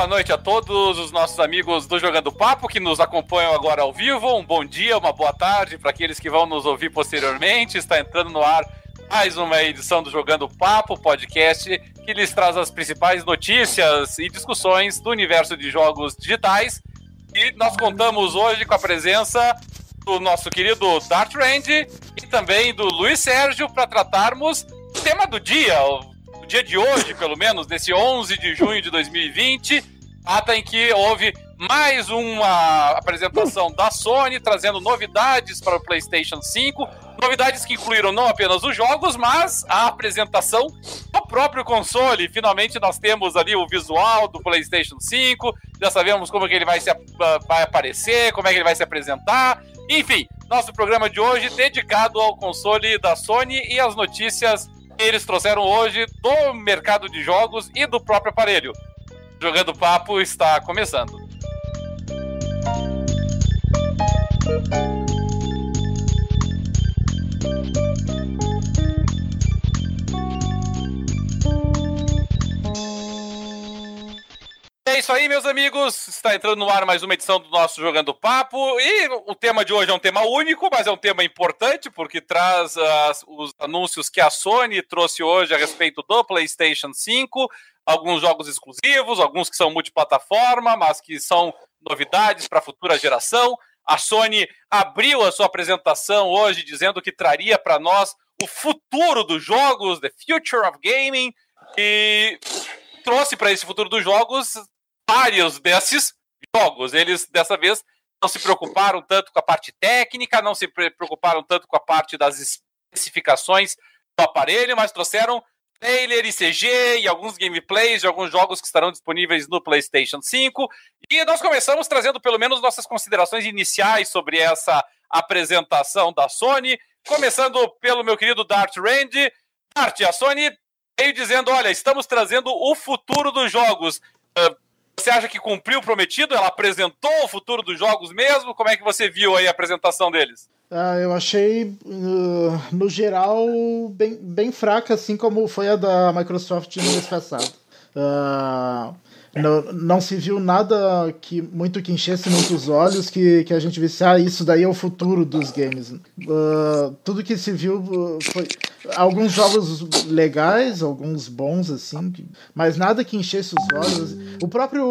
boa noite a todos os nossos amigos do Jogando Papo que nos acompanham agora ao vivo. Um bom dia, uma boa tarde para aqueles que vão nos ouvir posteriormente. Está entrando no ar mais uma edição do Jogando Papo, podcast que lhes traz as principais notícias e discussões do universo de jogos digitais. E nós contamos hoje com a presença do nosso querido Dart Range e também do Luiz Sérgio para tratarmos o tema do dia, dia de hoje, pelo menos, nesse 11 de junho de 2020, data em que houve mais uma apresentação da Sony trazendo novidades para o PlayStation 5. Novidades que incluíram não apenas os jogos, mas a apresentação do próprio console. Finalmente nós temos ali o visual do PlayStation 5, já sabemos como é que ele vai, se, vai aparecer, como é que ele vai se apresentar. Enfim, nosso programa de hoje dedicado ao console da Sony e as notícias eles trouxeram hoje do mercado de jogos e do próprio aparelho. Jogando Papo está começando. É isso aí, meus amigos. Está entrando no ar mais uma edição do nosso Jogando Papo. E o tema de hoje é um tema único, mas é um tema importante, porque traz os anúncios que a Sony trouxe hoje a respeito do PlayStation 5. Alguns jogos exclusivos, alguns que são multiplataforma, mas que são novidades para a futura geração. A Sony abriu a sua apresentação hoje dizendo que traria para nós o futuro dos jogos, the future of gaming, e trouxe para esse futuro dos jogos vários desses jogos. Eles, dessa vez, não se preocuparam tanto com a parte técnica, não se preocuparam tanto com a parte das especificações do aparelho, mas trouxeram trailer e CG e alguns gameplays de alguns jogos que estarão disponíveis no PlayStation 5. E nós começamos trazendo pelo menos nossas considerações iniciais sobre essa apresentação da Sony, começando pelo meu querido Dart Range. Dart, a Sony veio dizendo: olha, estamos trazendo o futuro dos jogos. Uh, você acha que cumpriu o prometido? Ela apresentou o futuro dos jogos mesmo? Como é que você viu aí a apresentação deles? Ah, eu achei, uh, no geral, bem, bem fraca, assim como foi a da Microsoft no mês passado. Uh, não, não se viu nada que muito que enchesse muitos olhos que, que a gente visse, ah, isso daí é o futuro dos games. Uh, tudo que se viu foi alguns jogos legais, alguns bons, assim, mas nada que enchesse os olhos. O próprio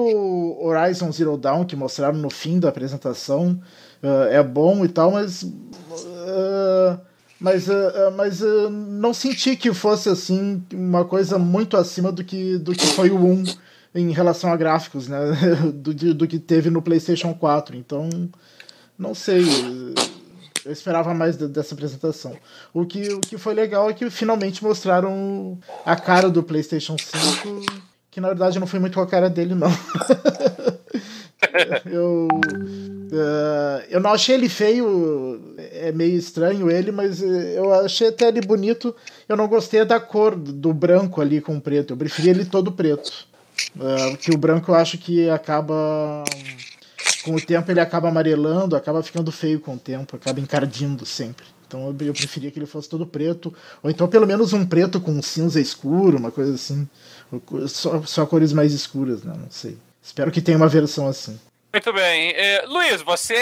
Horizon Zero Dawn, que mostraram no fim da apresentação, uh, é bom e tal, mas. Uh, mas, mas não senti que fosse assim uma coisa muito acima do que, do que foi o 1 em relação a gráficos, né? Do, do que teve no PlayStation 4. Então, não sei. Eu esperava mais dessa apresentação. O que, o que foi legal é que finalmente mostraram a cara do PlayStation 5, que na verdade não foi muito com a cara dele, não. eu, uh, eu não achei ele feio, é meio estranho ele, mas eu achei até ele bonito. Eu não gostei da cor do branco ali com preto, eu preferi ele todo preto. Uh, que o branco eu acho que acaba. Com o tempo ele acaba amarelando, acaba ficando feio com o tempo, acaba encardindo sempre. Então eu, eu preferia que ele fosse todo preto. Ou então pelo menos um preto com cinza escuro, uma coisa assim. Só, só cores mais escuras, né? Não sei. Espero que tenha uma versão assim. Muito bem. Eh, Luiz, você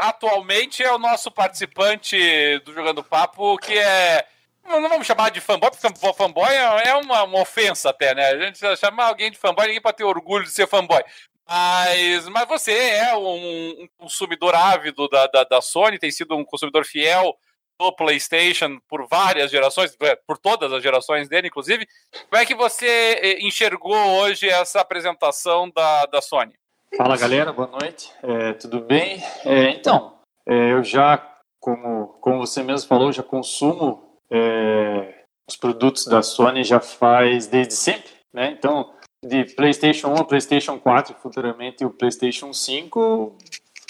atualmente é o nosso participante do Jogando Papo, que é não vamos chamar de fanboy, porque fanboy é, é uma, uma ofensa até, né? A gente chamar alguém de fanboy, ninguém pode ter orgulho de ser fanboy. Mas, mas você é um, um consumidor ávido da, da, da, Sony, tem sido um consumidor fiel do PlayStation por várias gerações, é, por todas as gerações dele, inclusive. Como é que você eh, enxergou hoje essa apresentação da, da Sony? Fala galera, boa noite, é, tudo bem? É, então, é, eu já, como, como você mesmo falou, já consumo é, os produtos da Sony já faz desde sempre, né? Então, de PlayStation 1 PlayStation 4 futuramente o PlayStation 5,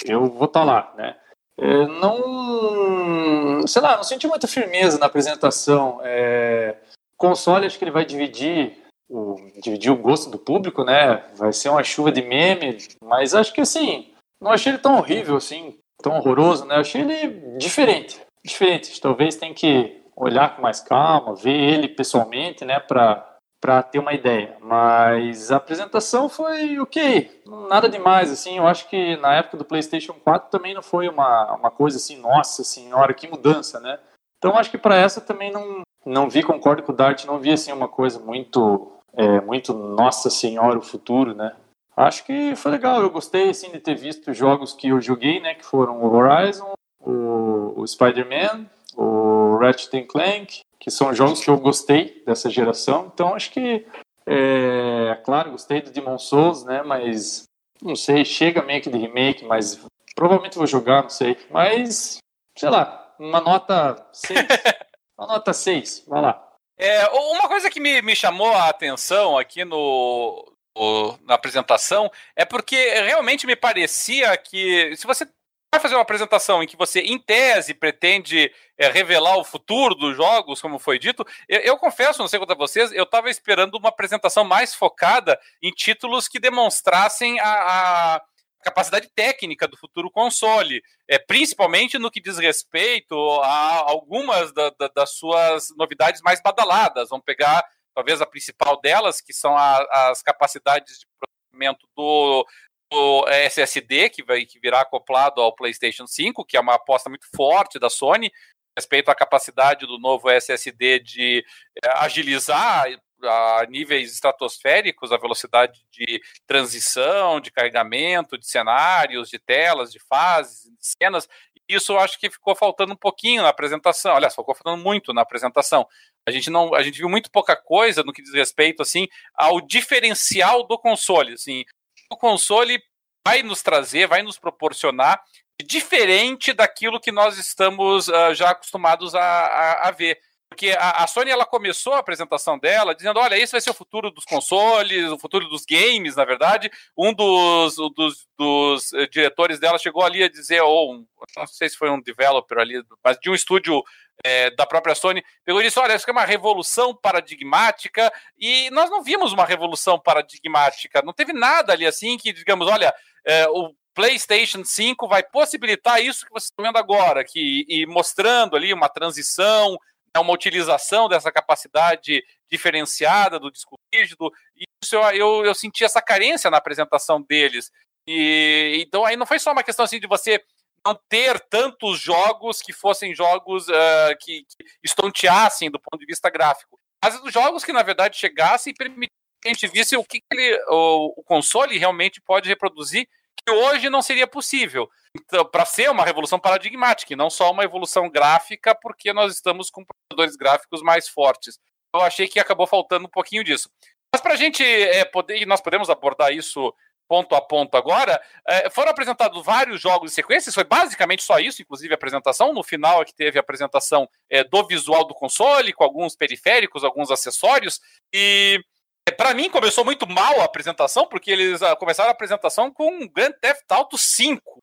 eu vou estar tá lá, né? É, não, sei lá, não senti muita firmeza na apresentação. É, console acho que ele vai dividir o, dividir o gosto do público, né? Vai ser uma chuva de meme, mas acho que assim, não achei ele tão horrível assim, tão horroroso, né? Achei ele diferente, diferente. Talvez tem que olhar com mais calma, ver ele pessoalmente, né, para ter uma ideia. Mas a apresentação foi ok, nada demais, assim, eu acho que na época do PlayStation 4 também não foi uma, uma coisa assim, nossa senhora, que mudança, né? Então acho que para essa também não, não vi, concordo com o Dart, não vi assim uma coisa muito, é, muito nossa senhora o futuro, né? Acho que foi legal, eu gostei assim de ter visto jogos que eu joguei, né, que foram o Horizon, o, o Spider-Man, o Ratchet Clank, que são jogos que eu gostei dessa geração. Então acho que, é, claro, gostei do Demon Souls, né? Mas não sei, chega meio que de remake, mas provavelmente vou jogar, não sei. Mas, sei lá, uma nota 6. uma nota 6, vai lá. É, uma coisa que me, me chamou a atenção aqui no, no, na apresentação é porque realmente me parecia que se você vai fazer uma apresentação em que você, em tese, pretende é, revelar o futuro dos jogos, como foi dito, eu, eu confesso, não sei quanto a vocês, eu estava esperando uma apresentação mais focada em títulos que demonstrassem a, a capacidade técnica do futuro console, é, principalmente no que diz respeito a algumas da, da, das suas novidades mais badaladas. Vamos pegar, talvez, a principal delas, que são a, as capacidades de processamento do, SSD, que vai que virá acoplado ao PlayStation 5, que é uma aposta muito forte da Sony, respeito à capacidade do novo SSD de eh, agilizar a níveis estratosféricos a velocidade de transição, de carregamento, de cenários, de telas, de fases, de cenas. Isso eu acho que ficou faltando um pouquinho na apresentação. Aliás, ficou faltando muito na apresentação. A gente não, a gente viu muito pouca coisa no que diz respeito assim ao diferencial do console. Assim, o console vai nos trazer, vai nos proporcionar diferente daquilo que nós estamos uh, já acostumados a, a, a ver. Porque a, a, Sony ela começou a apresentação dela dizendo: olha, esse vai ser o futuro dos consoles, o futuro dos games, na verdade. Um dos, dos, dos uh, diretores dela chegou ali a dizer, ou um, não sei se foi um developer ali, mas de um estúdio é, da própria Sony, pegou e disse: olha, isso é uma revolução paradigmática, e nós não vimos uma revolução paradigmática, não teve nada ali assim que, digamos, olha, é, o PlayStation 5 vai possibilitar isso que vocês estão vendo agora, que, e mostrando ali uma transição, né, uma utilização dessa capacidade diferenciada do disco rígido. E isso eu, eu, eu senti essa carência na apresentação deles. E então aí não foi só uma questão assim de você não ter tantos jogos que fossem jogos uh, que, que estonteassem do ponto de vista gráfico, mas os jogos que na verdade chegassem e permitissem que a gente visse o que ele, o, o console realmente pode reproduzir que hoje não seria possível. Então, para ser uma revolução paradigmática, e não só uma evolução gráfica, porque nós estamos com processadores gráficos mais fortes. Eu achei que acabou faltando um pouquinho disso. Mas para a gente é, poder, e nós podemos abordar isso ponto a ponto agora, é, foram apresentados vários jogos em sequência, foi basicamente só isso, inclusive a apresentação. No final é que teve a apresentação é, do visual do console, com alguns periféricos, alguns acessórios, e para mim começou muito mal a apresentação, porque eles ah, começaram a apresentação com Grand Theft Auto 5.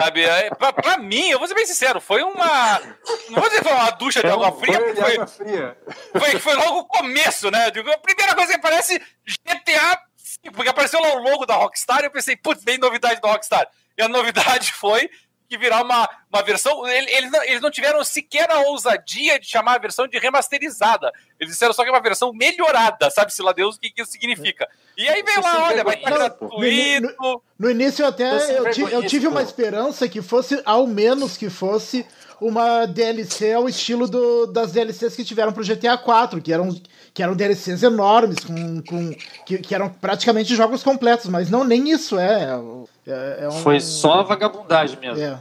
Sabe? Pra, pra, mim, eu vou ser bem sincero, foi uma. Não vou dizer que foi uma ducha de é água fria, foi, foi, água fria. Foi, foi logo o começo, né? A primeira coisa que parece GTA, porque apareceu lá o logo da Rockstar e eu pensei, putz, bem novidade da Rockstar. E a novidade foi que virar uma, uma versão. Eles não, eles não tiveram sequer a ousadia de chamar a versão de remasterizada. Eles disseram só que é uma versão melhorada, sabe-se lá Deus o que, que isso significa. E aí vem lá, olha, vai estar tá gratuito. No, no, no, início até eu, eu, eu tive uma esperança que fosse, ao menos que fosse uma DLC ao estilo do, das DLCs que tiveram pro GTA 4, que eram, que eram DLCs enormes, com, com, que, que eram praticamente jogos completos, mas não, nem isso é. É, é um, Foi só vagabundagem mesmo. É.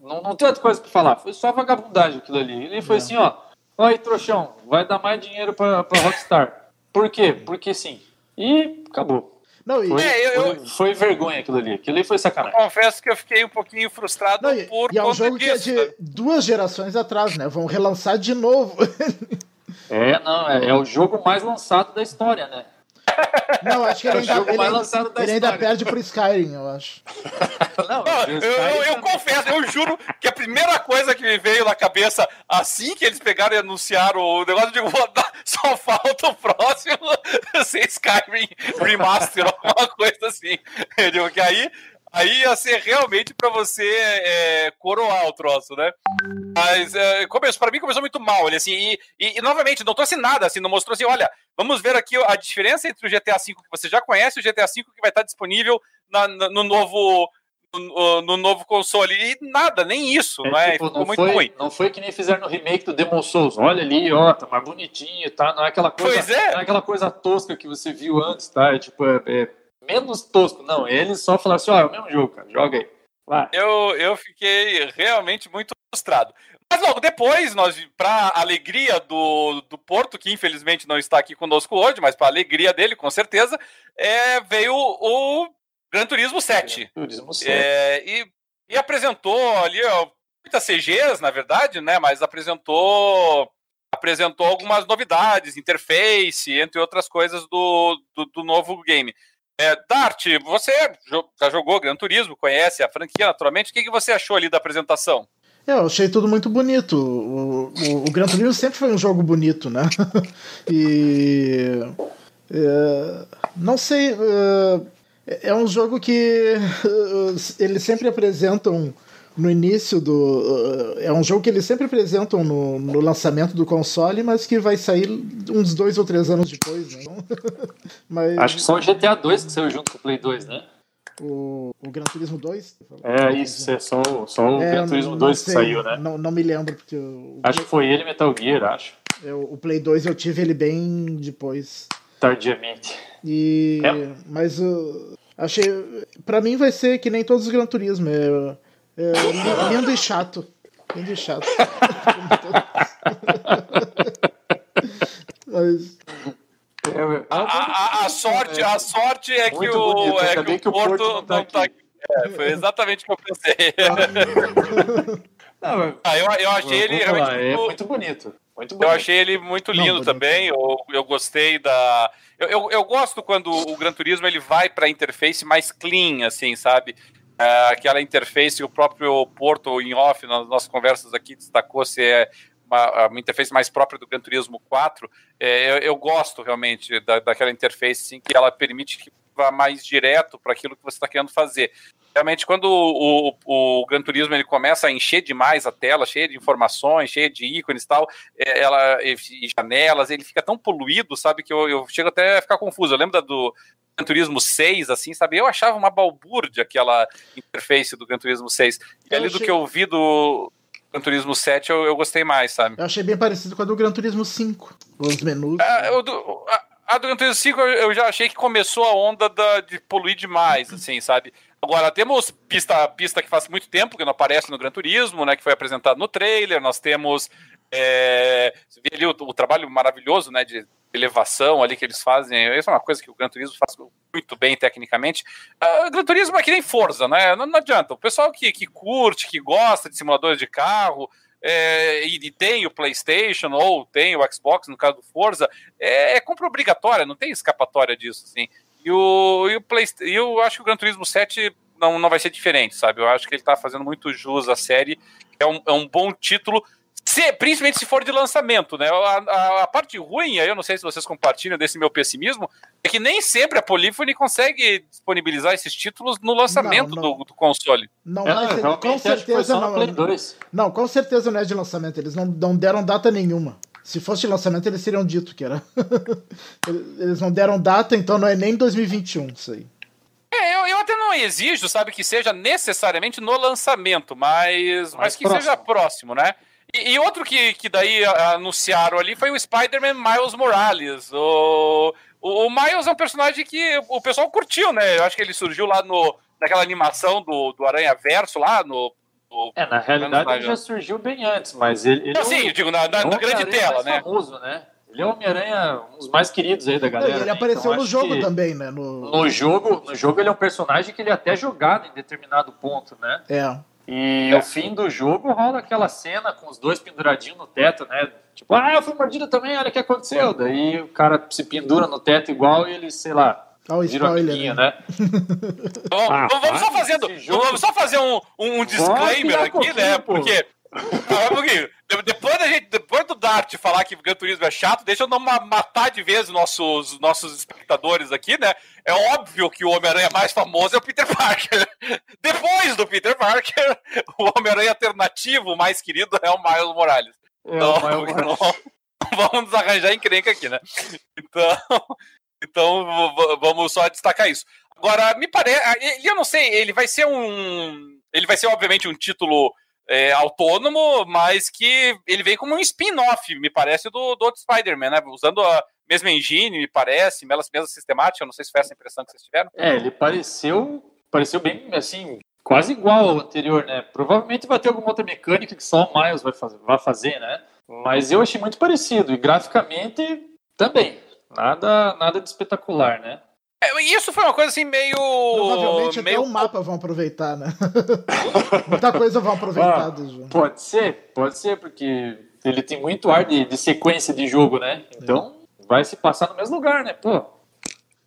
Não, não tem outra coisa pra falar, foi só vagabundagem aquilo ali. Ele foi é. assim, ó. Oi, trouxão, vai dar mais dinheiro pra, pra Rockstar. Por quê? Porque sim. E acabou. Não, e... Foi, é, eu, foi, foi, vergonha aquilo ali. Aquilo ali foi sacanagem. confesso que eu fiquei um pouquinho frustrado não, e, por E é um jogo disso, que é de duas gerações atrás, né? Vão relançar de novo. é, não, é, é o jogo mais lançado da história, né? Não, acho que ele, é ainda, ele, ele ainda perde pro Skyrim, eu acho. Não, eu, eu, eu, confesso, eu juro que a primeira coisa que me veio na cabeça assim que eles pegaram e anunciaram o negócio, de só falta o próximo ser Skyrim Remaster, alguma coisa assim. Eu digo que aí Aí ia ser realmente para você é, coroar o troço, né? Mas é, começou, para mim começou muito mal, ele assim, e, e, e, novamente, não trouxe nada, assim, não mostrou assim, olha, vamos ver aqui a diferença entre o GTA V que você já conhece e o GTA V que vai estar disponível na, no novo no, no, novo console. E nada, nem isso, é, né? Tipo, Ficou não muito foi, ruim. Não foi que nem fizeram no remake do Demon Souls. Olha ali, ó, tá mais bonitinho, tá? Não é aquela coisa, pois é. Não é aquela coisa tosca que você viu antes, tá? É tipo, é, é menos tosco. Não, eles só falaram assim, ó, é o mesmo jogo, cara, joga aí. Vai. Eu, eu fiquei realmente muito frustrado. Mas logo depois, nós, para alegria do, do Porto, que infelizmente não está aqui conosco hoje, mas para alegria dele, com certeza, é, veio o Gran Turismo 7. Gran Turismo 7. É, e, e apresentou ali ó, muitas CGs, na verdade, né? Mas apresentou apresentou algumas novidades, interface, entre outras coisas do, do, do novo game. É, Dart, você já jogou Gran Turismo, conhece a franquia naturalmente. O que, que você achou ali da apresentação? É, eu achei tudo muito bonito. O, o, o Gran Turismo sempre foi um jogo bonito, né? e. É, não sei. É, é um jogo que eles sempre apresentam no início do. É um jogo que eles sempre apresentam no, no lançamento do console, mas que vai sair uns dois ou três anos depois, né? mas... Acho que só o GTA 2 que saiu junto com o Play 2, né? o, o Gran Turismo 2? É, isso, é só, só o é, Gran Turismo 2 sei, que saiu, né? Não, não me lembro, porque. O, acho que foi ele Metal Gear, acho. Eu, o Play 2 eu tive ele bem depois. Tardiamente. E. É. Mas uh, achei. Pra mim vai ser que nem todos os Gran Turismo. É, é lindo e chato. Lindo e chato. mas. É, a, a, a, sorte, a sorte é que o, é que o, que o Porto, Porto não tá aqui. É, foi exatamente o que eu pensei. Não, ah, eu, eu achei ele realmente é muito bonito. Muito bonito. Eu achei ele muito lindo não, também. Eu, eu gostei da. Eu, eu, eu, gosto quando o Gran Turismo ele vai para a interface mais clean, assim, sabe? É, aquela interface, o próprio Porto em off, nas nossas conversas aqui, destacou se é uma, uma interface mais própria do Gran Turismo 4, é, eu, eu, gosto realmente da, daquela interface assim, que ela permite que vá mais direto para aquilo que você está querendo fazer. Realmente, quando o, o, o, Gran Turismo ele começa a encher demais a tela, cheia de informações, cheia de ícones e tal, é, ela, e, janelas, ele fica tão poluído, sabe, que eu, eu chego até a ficar confuso. Eu lembro da, do Gran Turismo 6, assim, sabe? Eu achava uma balbúrdia aquela interface do Gran Turismo 6. E ali achei... do que eu vi do, Gran Turismo 7 eu, eu gostei mais, sabe? Eu achei bem parecido com a do Gran Turismo 5. Os menus. É, eu, a, a, Turismo 5 eu, já achei que começou a onda da, de poluir demais, assim, sabe? Agora, temos pista, pista que faz muito tempo que não aparece no Gran Turismo, né? Que foi apresentado no trailer. Nós temos. É, você vê ali o, o trabalho maravilhoso, né? De elevação ali que eles fazem. Isso é uma coisa que o Gran Turismo faz muito bem tecnicamente. Uh, o Gran Turismo é que nem Forza, né? Não, não, adianta. O pessoal que, que curte, que gosta de simuladores de carro, é, e, tem o PlayStation ou tem o Xbox, no caso do Forza, é, é compra obrigatória, não tem escapatória disso, assim. E o, e o Play, eu acho que o Gran Turismo 7 não, não vai ser diferente, sabe? Eu acho que ele tá fazendo muito jus à série. É um, é um bom título se, principalmente se for de lançamento, né? A, a, a, parte ruim, eu não sei se vocês compartilham desse meu pessimismo, é que nem sempre a Polyphony consegue disponibilizar esses títulos no lançamento não, não. Do, do, console. Não, é, não com certeza não. Não, com certeza não é de lançamento. Eles não, não deram data nenhuma. Se fosse de lançamento, eles teriam dito que era. eles não deram data, então não é nem 2021 isso aí. É, eu, eu até não exijo, sabe, que seja necessariamente no lançamento, mas, mas, mas que próximo. seja próximo, né? E, e, outro que, que daí anunciaram ali foi o Spider-Man Miles Morales. O, o, o, Miles é um personagem que o pessoal curtiu, né? Eu acho que ele surgiu lá no, naquela animação do, do Aranha Verso, lá no. no é, na realidade ele já surgiu bem antes, mas ele. ele não, sim, é digo, na, na, na grande tela, né? Famoso, né? Ele é o Homem-Aranha, um dos mais queridos aí da galera. Ele né? apareceu então, no jogo também, né? No... no... jogo, no jogo ele é um personagem que ele é até jogado em determinado ponto, né? É. E no fim do jogo rola aquela cena com os dois penduradinhos no teto, né? Tipo, ah, eu fui mordido também, olha o que aconteceu. Daí o cara se pendura no teto igual e ele, sei lá, Oh, vira spoiler, né? Bom, ah, vamos, só fazendo, vamos só fazer um, um disclaimer aqui, né? Porque, ah, um pouquinho. Depois, da gente, depois do Dart falar que Gran Turismo é chato, deixa eu não matar de vez nossos, nossos espectadores aqui, né? É óbvio que o Homem-Aranha mais famoso é o Peter Parker. Depois do Peter Parker, o Homem-Aranha alternativo mais querido é o Miles Morales. É, então, Miles Morales. vamos nos arranjar encrenca aqui, né? Então, então vamos só destacar isso. Agora, me parece. Eu não sei, ele vai ser um. Ele vai ser, obviamente, um título é, autônomo, mas que ele vem como um spin-off, me parece, do, do outro Spider-Man, né? Usando a mesma engine, me parece, mesma, mesma sistemática, não sei se foi essa impressão que vocês tiveram. É, ele pareceu, pareceu bem, assim, quase igual ao anterior, né? Provavelmente vai ter alguma outra mecânica que só o Miles vai fazer, vai fazer né? Mas eu achei muito parecido, e graficamente também. Nada, nada de espetacular, né? É, isso foi uma coisa assim meio. Provavelmente meio... até o mapa vão aproveitar, né? Muita coisa vão aproveitar ah, do jogo. Pode ser, pode ser, porque ele tem muito ar de, de sequência de jogo, né? Então é. vai se passar no mesmo lugar, né? Pô, o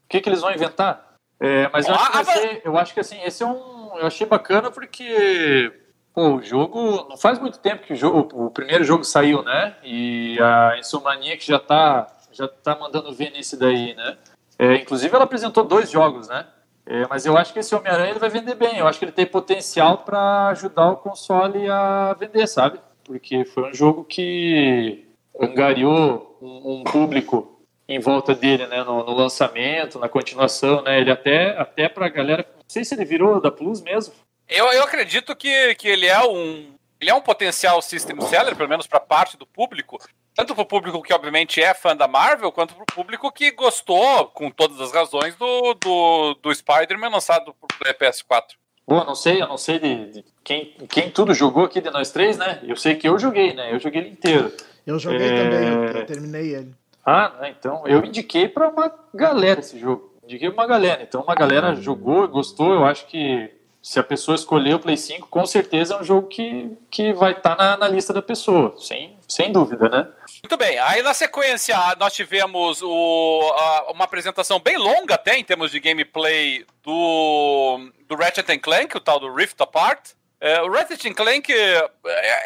que, que eles vão inventar? É, mas eu acho, que ser, eu acho que assim, esse é um. Eu achei bacana porque. Pô, o jogo. Não faz muito tempo que o, jogo, o primeiro jogo saiu, né? E a Insomania que já tá, já tá mandando ver nesse daí, né? É, inclusive, ela apresentou dois jogos, né? É, mas eu acho que esse Homem-Aranha vai vender bem. Eu acho que ele tem potencial para ajudar o console a vender, sabe? Porque foi um jogo que angariou um, um público em volta dele, né? No, no, lançamento, na continuação, né? Ele até, até pra galera. Não sei se ele virou da Plus mesmo. Eu, eu acredito que, que ele é um. Ele é um potencial system seller, pelo menos para parte do público, tanto para o público que obviamente é fã da Marvel, quanto para o público que gostou, com todas as razões, do, do, do Spider-Man lançado para o PS4. Bom, não sei, eu não sei de, de, quem, quem tudo jogou aqui de nós três, né? Eu sei que eu joguei, né? Eu joguei ele inteiro. Eu joguei é... também, eu terminei ele. Ah, né? então eu indiquei para uma galera esse jogo. Indiquei para uma galera. Então uma galera jogou, gostou. Eu acho que se a pessoa escolher o Play 5, com certeza é um jogo que, que vai estar tá na, na lista da pessoa, sem, sem dúvida, né? Muito bem. Aí na sequência nós tivemos o, a, uma apresentação bem longa até em termos de gameplay do, do Ratchet Clank, o tal do Rift Apart. É, o Ratchet Clank é,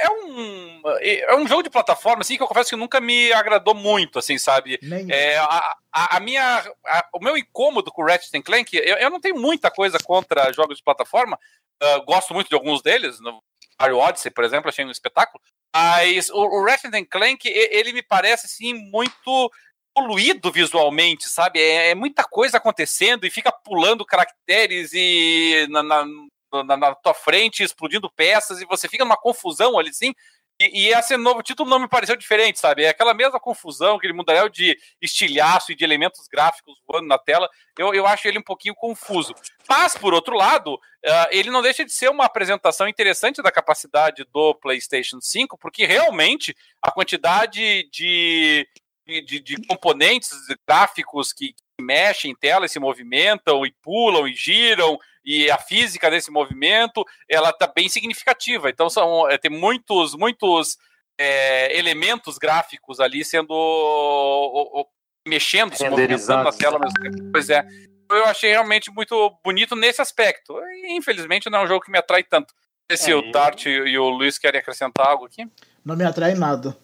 é, um, é um jogo de plataforma assim, que eu confesso que nunca me agradou muito, assim, sabe? É, a, a, a, minha, a, o meu incômodo com o Ratchet Clank, eu, eu, não tenho muita coisa contra jogos de plataforma, uh, gosto muito de alguns deles, no Mario Odyssey, por exemplo, achei um espetáculo, mas o, o Ratchet Clank, ele me parece, assim, muito poluído visualmente, sabe? É, é, muita coisa acontecendo e fica pulando caracteres e na, na, na, na, tua frente, explodindo peças, e você fica numa confusão ali, assim. E, e, esse novo título não me pareceu diferente, sabe? É aquela mesma confusão, aquele mundaréu de estilhaço e de elementos gráficos voando na tela. Eu, eu acho ele um pouquinho confuso. Mas, por outro lado, uh, ele não deixa de ser uma apresentação interessante da capacidade do PlayStation 5, porque realmente a quantidade de, de, de componentes gráficos que, mexem em tela, se movimentam e pulam e giram e a física desse movimento ela está bem significativa. Então são é, tem muitos muitos é, elementos gráficos ali sendo o, o, mexendo, se movimentando na tela mesmo. Pois é, eu achei realmente muito bonito nesse aspecto. Infelizmente não é um jogo que me atrai tanto. Não sei se é, o Dart eu... e o Luiz querem acrescentar algo aqui. Não me atrai nada.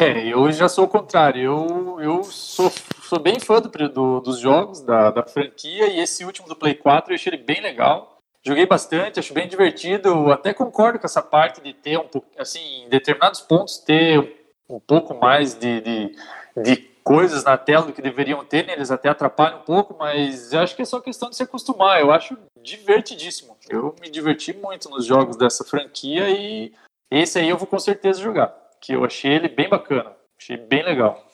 é, eu já sou o contrário. Eu, eu sou sou bem fã do, do, dos jogos, da, da franquia, e esse último do Play 4 eu achei ele bem legal. Joguei bastante, acho bem divertido. Eu até concordo com essa parte de ter um pouco, assim, em determinados pontos, ter um pouco mais de, de, de coisas na tela do que deveriam ter, né? eles até atrapalham um pouco, mas eu acho que é só questão de se acostumar. Eu acho divertidíssimo. Eu me diverti muito nos jogos dessa franquia e esse aí eu vou com certeza jogar, que eu achei ele bem bacana, achei bem legal.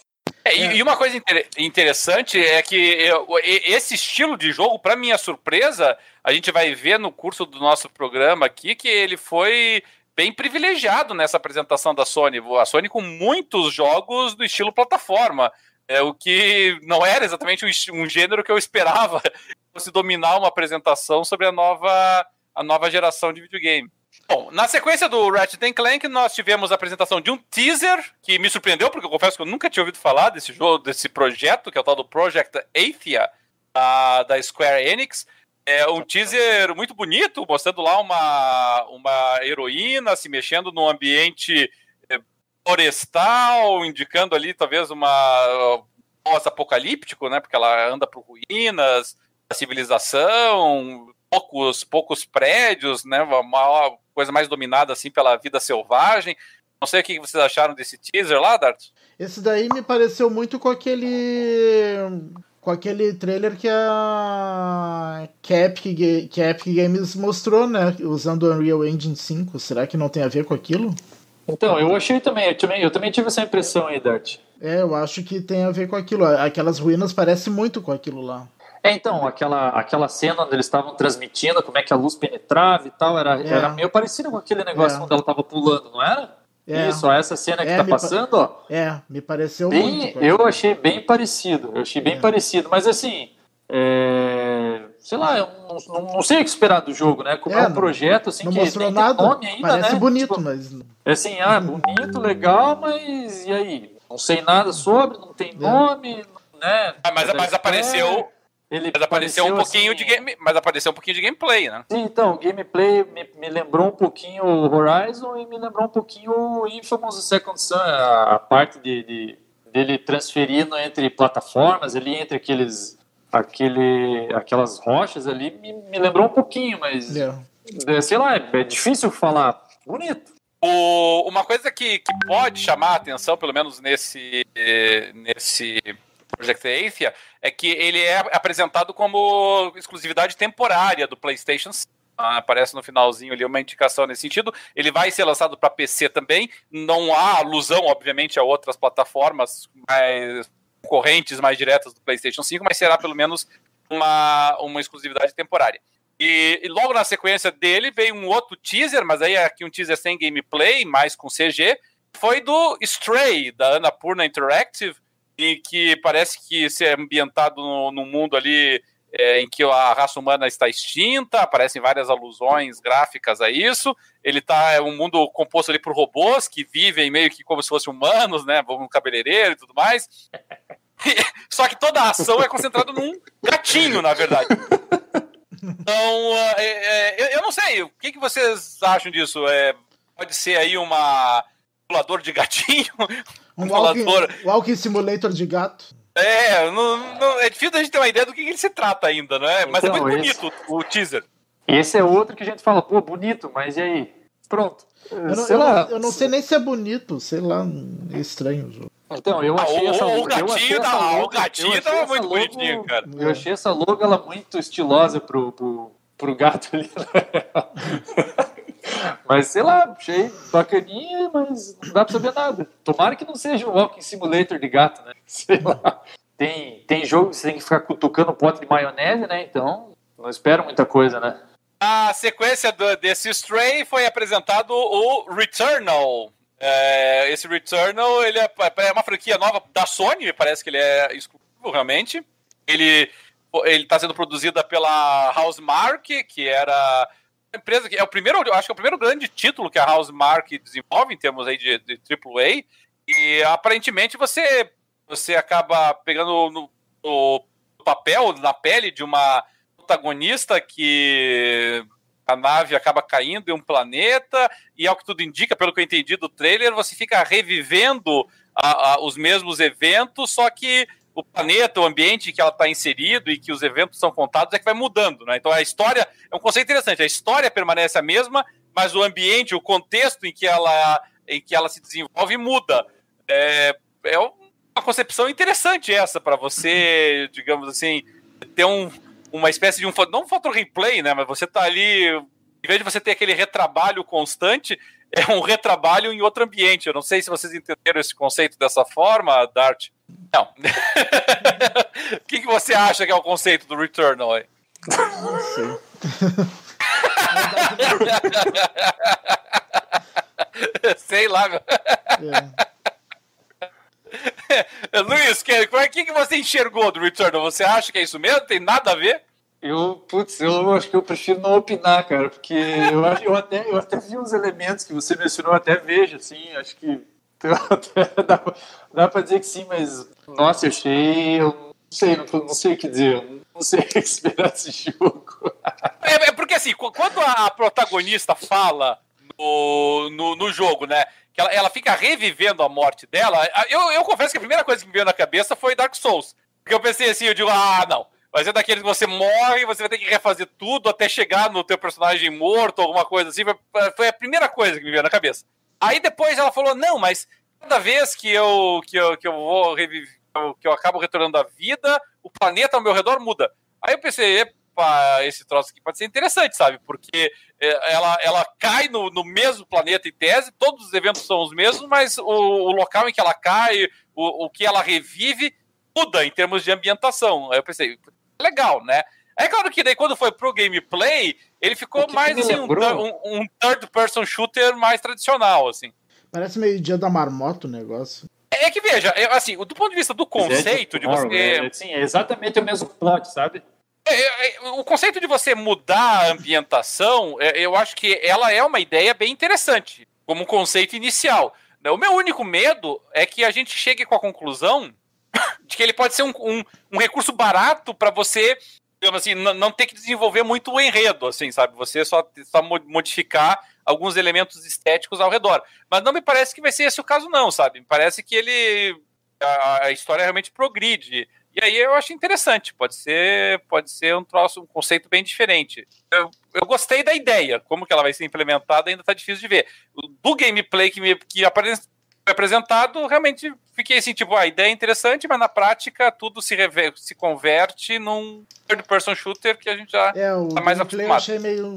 É, e, e, uma coisa inter interessante é que eu, esse estilo de jogo, para minha surpresa, a gente vai ver no curso do nosso programa aqui que ele foi bem privilegiado nessa apresentação da Sony. A Sony com muitos jogos do estilo plataforma, é o que não era exatamente um, um gênero que eu esperava fosse dominar uma apresentação sobre a nova, a nova geração de videogame. Bom, na sequência do Ratchet Clank, nós tivemos a apresentação de um teaser que me surpreendeu, porque eu confesso que eu nunca tinha ouvido falar desse jogo, desse projeto, que é o tal do Project Athia, da, da Square Enix. É um teaser muito bonito, mostrando lá uma, uma heroína se mexendo num ambiente é, florestal, indicando ali talvez uma pós-apocalíptico, né? Porque ela anda por ruínas, a civilização, poucos, poucos prédios, né? Uma coisa mais dominada assim pela vida selvagem. Não sei o que vocês acharam desse teaser lá, Dart. Esse daí me pareceu muito com aquele com aquele trailer que a que a Epic, que a Epic Games mostrou, né, usando o Unreal Engine 5. Será que não tem a ver com aquilo? Então, eu achei também, eu também, eu também tive essa impressão aí, Dart. É, eu acho que tem a ver com aquilo. Aquelas ruínas parecem muito com aquilo lá. É, então, aquela, aquela cena onde eles estavam transmitindo como é que a luz penetrava e tal, era, é. era meio parecido com aquele negócio é. onde ela estava pulando, não era? É. Isso, essa cena que é, tá passando, ó. É, me pareceu bem, muito. Eu achei bem parecido, eu achei bem é. parecido, mas assim, é, sei lá, eu não, não, não, sei o que esperar do jogo, né? Como é, é um projeto assim não que mostrou nem nada, nome ainda, parece né? bonito, tipo, mas é assim, ah, bonito, legal, mas e aí? Não sei nada sobre, não tem nome, né? Ah, mas, mas apareceu ele mas apareceu um pouquinho assim... de game, mas apareceu um pouquinho de gameplay, né? Sim, então, gameplay me, me lembrou um pouquinho o Horizon e me lembrou um pouquinho o Infamous Second Son, a, a parte de, de, dele transferindo entre plataformas, ali entre aqueles aquele aquelas rochas ali, me, me lembrou um pouquinho, mas yeah. É, sei lá, é, é difícil falar. Bonito. O, uma coisa que, que pode chamar a atenção, pelo menos nesse, nesse Project Athia é que ele é apresentado como exclusividade temporária do PlayStation ah, aparece no finalzinho ali uma indicação nesse sentido. Ele vai ser lançado para PC também. Não há alusão, obviamente, a outras plataformas mais concorrentes, mais diretas do PlayStation 5, mas será pelo menos uma, uma exclusividade temporária. E, e, logo na sequência dele veio um outro teaser, mas aí aqui um teaser sem gameplay, mais com CG, foi do Stray, da Annapurna Interactive, e que parece que ser ambientado no, no mundo ali é, em que a raça humana está extinta, aparecem várias alusões gráficas a isso. Ele tá é um mundo composto ali por robôs que vivem meio que como se fossem humanos, né? Vão no cabeleireiro e tudo mais. Só que toda a ação é concentrada num gatinho, na verdade. Então, é, é, eu não sei, o que, que vocês acham disso? É, pode ser aí uma simulador de gatinho? Um walking, walking simulator de gato. É, não, não, é difícil a gente ter uma ideia do que ele se trata ainda, não é? Mas é então, é muito bonito o, o teaser. Esse é outro que a gente fala, pô, bonito, mas e aí? Pronto. Eu não, sei eu, lá. eu não sei nem se é bonito, sei lá, é estranho o jogo. Então, eu achei ah, essa logo. O gatinho, da, o gatinho tava muito logo, bonitinho, cara. Eu achei essa logo ela muito estilosa pro, pro, pro gato ali. Mas sei lá, achei bacaninha, mas não dá pra saber nada. Tomara que não seja um Walking Simulator de gato, né? Sei lá. Tem, tem jogo que você tem que ficar cutucando pote de maionese, né? Então, não espero muita coisa, né? A sequência do, desse Stray foi apresentado o Returnal. É, esse Returnal ele é, é, uma franquia nova da Sony, parece que ele é exclusivo realmente. Ele ele está sendo produzida pela Housemark, que era empresa que é o primeiro, acho que é o primeiro grande título que a Housemark desenvolve em termos aí de, de AAA. E aparentemente você você acaba pegando no, no papel, na pele de uma protagonista que a nave acaba caindo em um planeta e ao que tudo indica, pelo que eu entendi do trailer, você fica revivendo a, a, os mesmos eventos, só que o planeta, o ambiente que ela está inserido e que os eventos são contados é que vai mudando, né? Então a história é um conceito interessante. A história permanece a mesma, mas o ambiente, o contexto em que ela, em que ela se desenvolve muda. É, é uma concepção interessante essa para você, digamos assim, ter um, uma espécie de um não um foto replay, né? Mas você tá ali, em vez de você ter aquele retrabalho constante, é um retrabalho em outro ambiente. Eu não sei se vocês entenderam esse conceito dessa forma, Dart. Não. o que, que você acha que é o conceito do Returnal aí? Não sei. sei lá. É. Luiz, o que, é que, que você enxergou do Returnal? Você acha que é isso mesmo? Tem nada a ver? Eu, putz, eu acho que eu prefiro não opinar, cara, porque eu, eu, até, eu até vi uns elementos que você mencionou, até vejo, assim, acho que dá, dá pra dizer que sim, mas nossa, eu achei. Eu não sei, não, não sei o que dizer. Não sei o que esperar desse jogo. É, é porque assim, quando a protagonista fala no, no, no, jogo, né? que ela, ela fica revivendo a morte dela. Eu, eu confesso que a primeira coisa que me veio na cabeça foi Dark Souls. Porque eu pensei assim, eu digo, ah, não. Vai ser daqueles que você morre, você vai ter que refazer tudo até chegar no teu personagem morto, alguma coisa assim. Foi a primeira coisa que me veio na cabeça. Aí depois ela falou, não, mas cada vez que eu, que eu, que eu vou reviver, que eu acabo retornando à vida, o planeta ao meu redor muda. Aí eu pensei, epa, esse troço aqui pode ser interessante, sabe? Porque é, ela, ela cai no, no mesmo planeta em tese, todos os eventos são os mesmos, mas o, o local em que ela cai, o, o que ela revive, muda em termos de ambientação. Aí eu pensei, legal, né? É claro que daí quando foi pro gameplay, ele ficou mais assim, um, um, um third-person shooter mais tradicional, assim. Parece meio dia da marmota o negócio. É que veja, assim, do ponto de vista do conceito de você. É, sim, é exatamente o mesmo plot, sabe? É, é, é, o conceito de você mudar a ambientação, é, eu acho que ela é uma ideia bem interessante, como um conceito inicial. O meu único medo é que a gente chegue com a conclusão de que ele pode ser um, um, um recurso barato para você, assim, não ter que desenvolver muito o enredo, assim, sabe? Você só, só modificar alguns elementos estéticos ao redor. Mas não me parece que vai ser esse o caso, não, sabe? Me parece que ele. A, a história realmente progride. E aí eu acho interessante, pode ser, pode ser um troço, um conceito bem diferente. Eu, eu gostei da ideia, como que ela vai ser implementada ainda está difícil de ver. Do gameplay que me que foi apresentado, realmente fiquei assim, tipo, a ideia é interessante, mas na prática tudo se, rever, se converte num third person shooter que a gente já é, o tá mais acostumado. Eu achei meio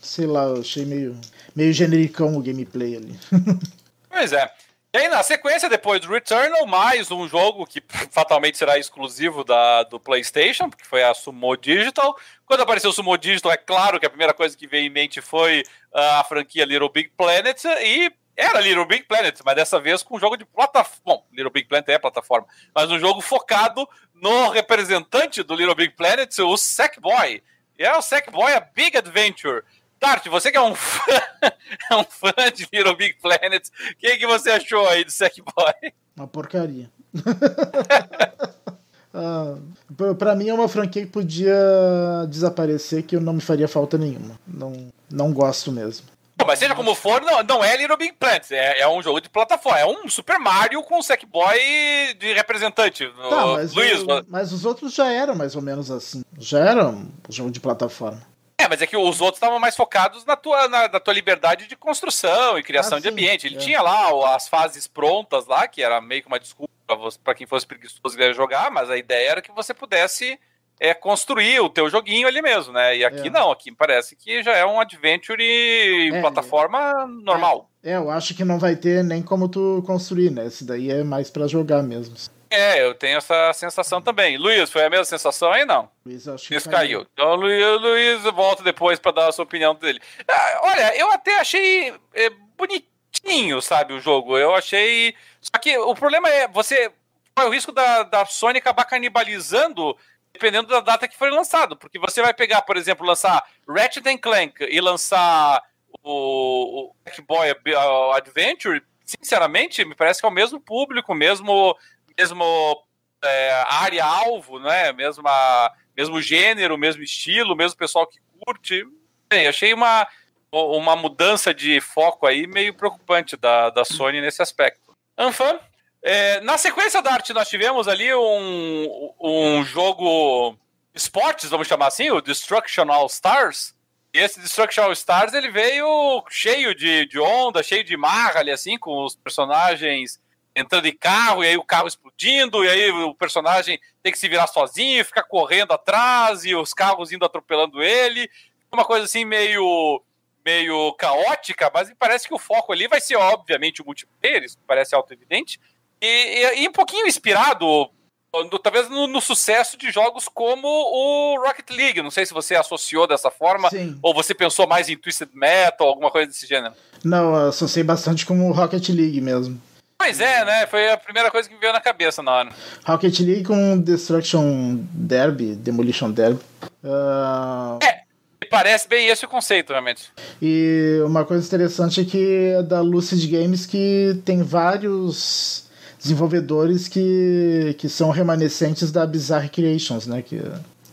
sei lá, eu achei meio meio genericão o gameplay ali. pois é. E aí, na sequência, depois do Returnal, mais um jogo que fatalmente será exclusivo da, do PlayStation, porque foi a Sumo Digital. Quando apareceu o Sumo Digital, é claro que a primeira coisa que veio em mente foi uh, a franquia Little Big Planet, e era Little Big Planet, mas dessa vez com um jogo de plataforma. Bom, Little Big Planet é plataforma, mas um jogo focado no representante do Little Big Planet, o Sackboy. E é o Sackboy A Big Adventure. Dart, você que é um fã, é um fã de Little Big Planet, o que, que você achou aí do Sackboy? Uma porcaria. ah, pra mim é uma franquia que podia desaparecer que eu não me faria falta nenhuma. Não, não gosto mesmo. Mas seja como for, não, não é Little Big Planet, é, é um jogo de plataforma, é um Super Mario com o Sackboy de representante. Tá, mas, Luiz, o, mas os outros já eram mais ou menos assim. Já eram um jogo de plataforma. É, mas é que os outros estavam mais focados na tua, na, na, tua liberdade de construção e criação ah, de ambiente. Ele é. tinha lá as fases prontas lá, que era meio que uma desculpa para quem fosse preguiçoso e jogar, mas a ideia era que você pudesse é, construir o teu joguinho ali mesmo, né? E aqui é. não, aqui parece que já é um adventure em é, plataforma normal. É, eu acho que não vai ter nem como tu construir, né? Esse daí é mais para jogar mesmo. É, eu tenho essa sensação também. Luiz, foi a mesma sensação aí, não? Luiz, acho que Luiz caiu. Então, Luiz, Luiz volta depois para dar a sua opinião dele. Ah, olha, eu até achei é, bonitinho, sabe, o jogo. Eu achei. Só que o problema é você. Qual é o risco da, da Sony acabar canibalizando dependendo da data que for lançado. Porque você vai pegar, por exemplo, lançar Ratchet Clank e lançar o, o Boy Adventure, sinceramente, me parece que é o mesmo público, mesmo mesmo é, área-alvo, né? Mesma, mesmo gênero, mesmo estilo, mesmo pessoal que curte. Bem, achei uma, uma mudança de foco aí meio preocupante da, da Sony nesse aspecto. Anfan, é, na sequência da arte nós tivemos ali um, um jogo esportes, vamos chamar assim, o Destruction All Stars. E esse Destruction All Stars ele veio cheio de, de onda, cheio de marra ali assim, com os personagens entrando em carro, e aí o carro explodindo, e aí o personagem tem que se virar sozinho, ficar correndo atrás, e os carros indo atropelando ele. Uma coisa assim meio meio caótica, mas me parece que o foco ali vai ser, obviamente, o multiplayer, isso parece auto-evidente, e, e, e, um pouquinho inspirado, no, talvez no, no, sucesso de jogos como o Rocket League. Não sei se você associou dessa forma, Sim. ou você pensou mais em Twisted Metal, alguma coisa desse gênero. Não, associei bastante com o Rocket League mesmo. Pois é, né? Foi a primeira coisa que me veio na cabeça na hora. Rocket League com Destruction Derby, Demolition Derby. Uh... É, parece bem esse o conceito, realmente. E uma coisa interessante é que é da Lucid Games que tem vários desenvolvedores que, que são remanescentes da Bizarre Creations, né? Que,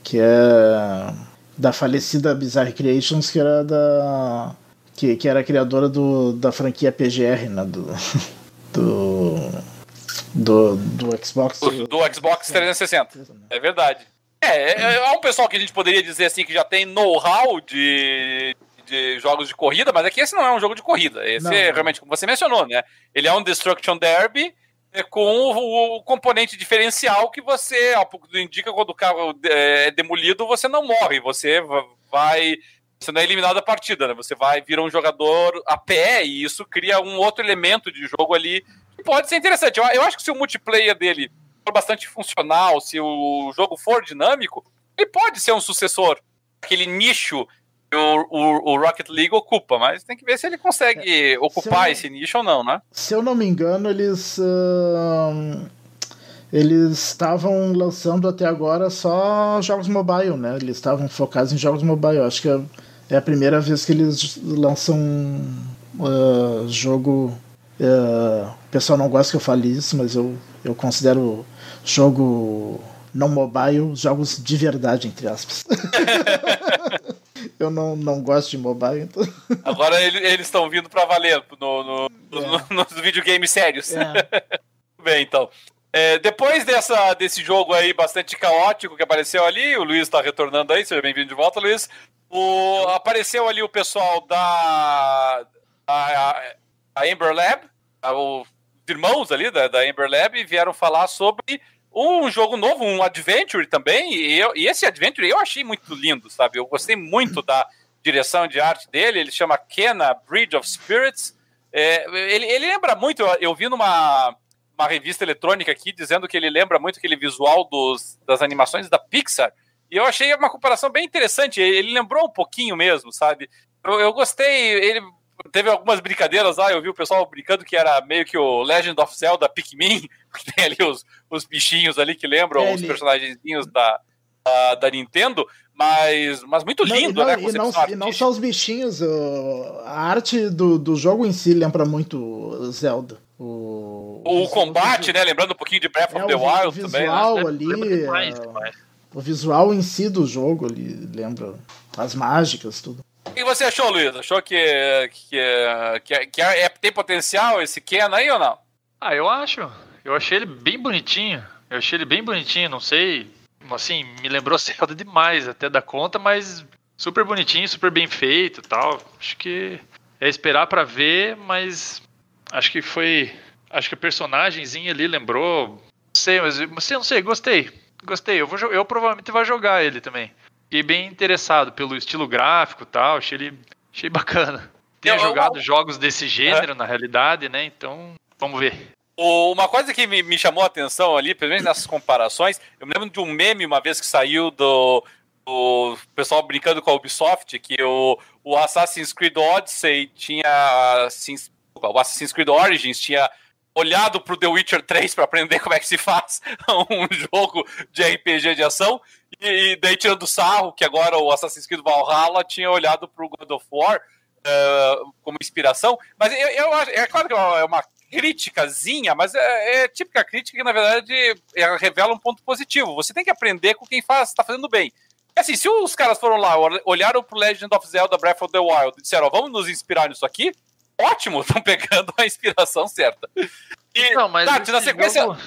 que é da falecida Bizarre Creations, que era da que, que era a criadora do, da franquia PGR, né? Do, do, do, do Xbox. Do, do Xbox 360. É verdade. É, é, é um pessoal que a gente poderia dizer assim que já tem know-how de, de jogos de corrida, mas aqui esse não é um jogo de corrida. Esse não. é realmente, como você mencionou, né? Ele é um Destruction Derby é, com o, componente diferencial que você, ao pouco indica, quando o carro é, é demolido, você não morre, você vai. Você não é eliminado da partida, né? Você vai virar um jogador a pé e isso cria um outro elemento de jogo ali que pode ser interessante. Eu, eu acho que se o multiplayer dele for bastante funcional, se o jogo for dinâmico, ele pode ser um sucessor aquele nicho o, o, o, Rocket League ocupa, mas tem que ver se ele consegue é, ocupar esse nicho ou não, né? Se eu não me engano, eles. Uh, eles estavam lançando até agora só jogos mobile, né? Eles estavam focados em jogos mobile. Acho que é, é a primeira vez que eles lançam uh, jogo. Uh, o pessoal não gosta que eu fale isso, mas eu, eu considero jogo não mobile jogos de verdade, entre aspas. eu não, não gosto de mobile. Então... Agora eles estão vindo para valer no, no, no, é. nos videogames sérios. É. Bem, então. É, depois dessa, desse jogo aí bastante caótico que apareceu ali, o Luiz está retornando aí, seja bem-vindo de volta, Luiz. O, apareceu ali o pessoal da a, a Amber Lab, os irmãos ali da, da Amber Lab, vieram falar sobre um jogo novo, um Adventure também, e, eu, e esse Adventure eu achei muito lindo, sabe? Eu gostei muito da direção de arte dele, ele chama Kena Bridge of Spirits. É, ele, ele lembra muito, eu, eu vi numa uma revista eletrônica aqui dizendo que ele lembra muito aquele visual dos, das animações da Pixar. E eu achei uma comparação bem interessante. Ele lembrou um pouquinho mesmo, sabe? Eu, eu gostei. Ele teve algumas brincadeiras lá, eu vi o pessoal brincando que era meio que o Legend of Zelda Pikmin, que tem ali os, os bichinhos ali que lembram é, os personagens da, da, da, Nintendo, mas, mas muito lindo, não, né? E não, e não só os bichinhos, a arte do, do jogo em si lembra muito Zelda. O, o combate, né? Lembrando um pouquinho de Breath é, of the Wild o visual também. Né? Ali, demais, demais. O visual em si do jogo ali lembra as mágicas, tudo. Que você achou, Luiz? Achou que, que, que, que é, tem potencial esse Ken aí ou não? Ah, eu acho. Eu achei ele bem bonitinho. Eu achei ele bem bonitinho, não sei. Assim, me lembrou Zelda demais, até da conta, mas super bonitinho, super bem feito tal. Acho que é esperar para ver, mas acho que foi. Acho que o personagemzinho ali lembrou. Não sei, mas não sei, gostei. Gostei. Eu, vou, eu provavelmente vou jogar ele também fiquei bem interessado pelo estilo gráfico e tal, achei ele achei bacana. Tenho jogado eu... jogos desse gênero, é. na realidade, né? Então, vamos ver. Uma coisa que me, me chamou a atenção ali, pelo menos nessas comparações, eu me lembro de um meme uma vez que saiu do, do pessoal brincando com a Ubisoft, que o, o Assassin's Creed Odyssey tinha. Assim, o Assassin's Creed Origins tinha olhado pro The Witcher 3 para aprender como é que se faz um jogo de RPG de ação, e, e daí tirando sarro, que agora o Assassin's Creed Valhalla tinha olhado pro God of War uh, como inspiração, mas eu, eu acho, é claro que é uma criticazinha, mas é, é típica crítica que, na verdade, ela revela um ponto positivo. Você tem que aprender com quem faz, está fazendo bem. Assim, se os caras foram lá, olharam pro Legend of Zelda Breath of the Wild e disseram, vamos nos inspirar nisso aqui, ótimo, estão pegando a inspiração certa. E, não, mas tá, esse, sequência... jogo,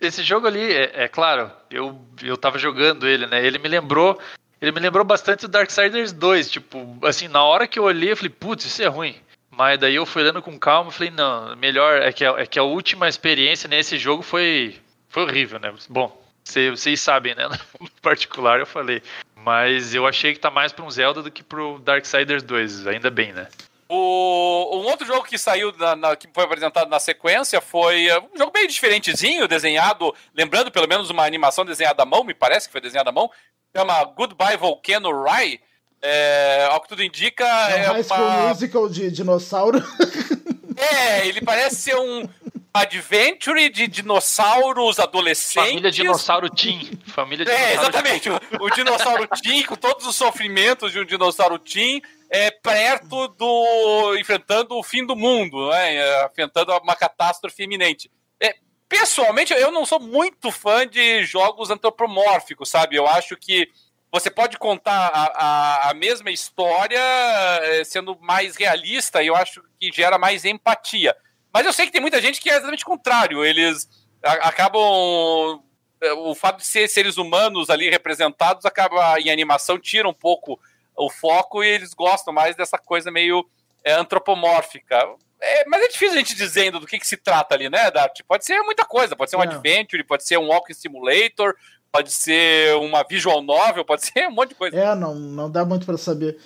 esse jogo ali, é, é, claro, eu, eu tava jogando ele, né? Ele me lembrou. Ele me lembrou bastante do Darksiders 2. Tipo, assim, na hora que eu olhei, eu falei, putz, isso é ruim. Mas daí eu fui olhando com calma e falei, não, melhor é que a, é que a última experiência nesse jogo foi, foi horrível, né? Bom, vocês sabem, né? No particular eu falei. Mas eu achei que tá mais pra um Zelda do que pro Darksiders 2, ainda bem, né? O, um outro jogo que saiu, na, na, que foi apresentado na sequência, foi uh, um jogo bem diferentezinho, desenhado, lembrando pelo menos uma animação desenhada à mão, me parece que foi desenhada à mão, chama Goodbye Volcano Rye. É, ao que tudo indica. É, é uma musical de dinossauro. É, ele parece ser um adventure de dinossauros adolescentes. Família Dinossauro Teen. Família é, exatamente. O, o dinossauro Teen, com todos os sofrimentos de um dinossauro Teen, é, perto do. enfrentando o fim do mundo, né? É, enfrentando uma catástrofe iminente. É, pessoalmente, eu não sou muito fã de jogos antropomórficos, sabe? Eu acho que você pode contar a, a, a, mesma história eh, sendo mais realista e eu acho que gera mais empatia. Mas eu sei que tem muita gente que é exatamente o contrário. Eles acabam. Eh, o fato de ser seres humanos ali representados acaba em animação, tira um pouco o foco e eles gostam mais dessa coisa meio é, antropomórfica. É, mas é difícil a gente dizendo do que, que se trata ali, né, Dart? Pode ser muita coisa, pode ser um adventure, pode ser um walking simulator, pode ser uma visual novel, pode ser um monte de coisa. É, não, não dá muito para saber.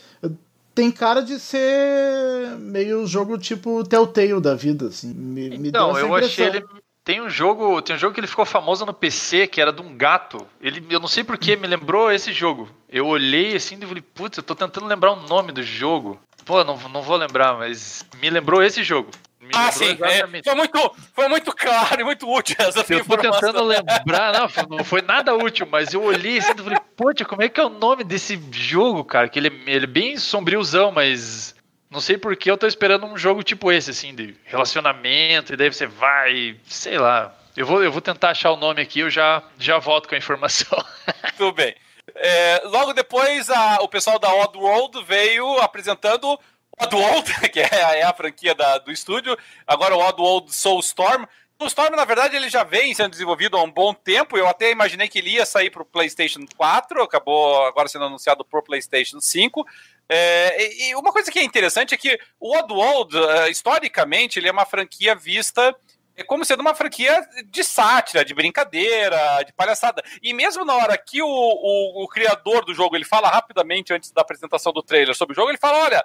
Tem cara de ser meio jogo tipo Telltale da vida, assim. Me, me então, eu achei ele. Tem um jogo, tem um jogo que ele ficou famoso no PC, que era de um gato. Ele, eu não sei porquê, me lembrou esse jogo. Eu olhei assim e falei, putz, eu tô tentando lembrar o nome do jogo. Pô, não, não vou lembrar, mas me lembrou esse jogo. Me ah, sim. É, foi, muito, foi muito claro e muito útil essa eu tô tentando lembrar, não, não foi nada útil, mas eu olhei assim e falei, poxa, como é que é o nome desse jogo, cara? Que ele, ele é bem sombriozão, mas não sei por que eu tô esperando um jogo tipo esse, assim, de relacionamento, e daí você vai, sei lá. Eu vou, eu vou tentar achar o nome aqui, eu já, já volto com a informação. Tudo bem. É, logo depois, a, o pessoal da Oddworld veio apresentando Oddworld, que é, é a franquia da, do estúdio, agora o Oddworld Soulstorm. O Storm, na verdade, ele já vem sendo desenvolvido há um bom tempo. Eu até imaginei que ele ia sair para o PlayStation 4, acabou agora sendo anunciado para o PlayStation 5. É, e uma coisa que é interessante é que o Oddworld, uh, historicamente, ele é uma franquia vista é como sendo uma franquia de sátira, de brincadeira, de palhaçada. E mesmo na hora que o, o, o, criador do jogo ele fala rapidamente antes da apresentação do trailer sobre o jogo, ele fala: olha,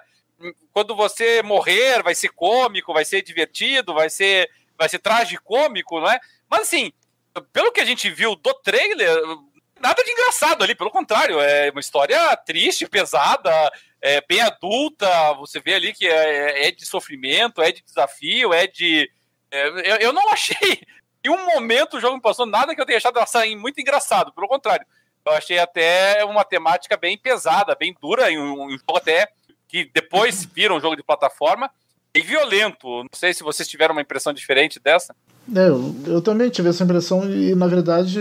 quando você morrer, vai ser cômico, vai ser divertido, vai ser, vai ser tragicômico, não é? Mas assim, pelo que a gente viu do trailer, nada de engraçado ali, pelo contrário, é uma história triste, pesada, é bem adulta. Você vê ali que é, é de sofrimento, é de desafio, é de é, eu, eu, não achei em um momento o jogo me passou nada que eu tenha achado sair muito engraçado. Pelo contrário, eu achei até uma temática bem pesada, bem dura, em um, um jogo até que depois viram um jogo de plataforma e violento. Não sei se vocês tiveram uma impressão diferente dessa. É, eu, eu também tive essa impressão e, na verdade,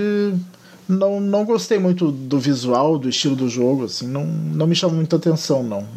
não, não gostei muito do visual, do estilo do jogo, assim, não, não me chamou muita atenção, não.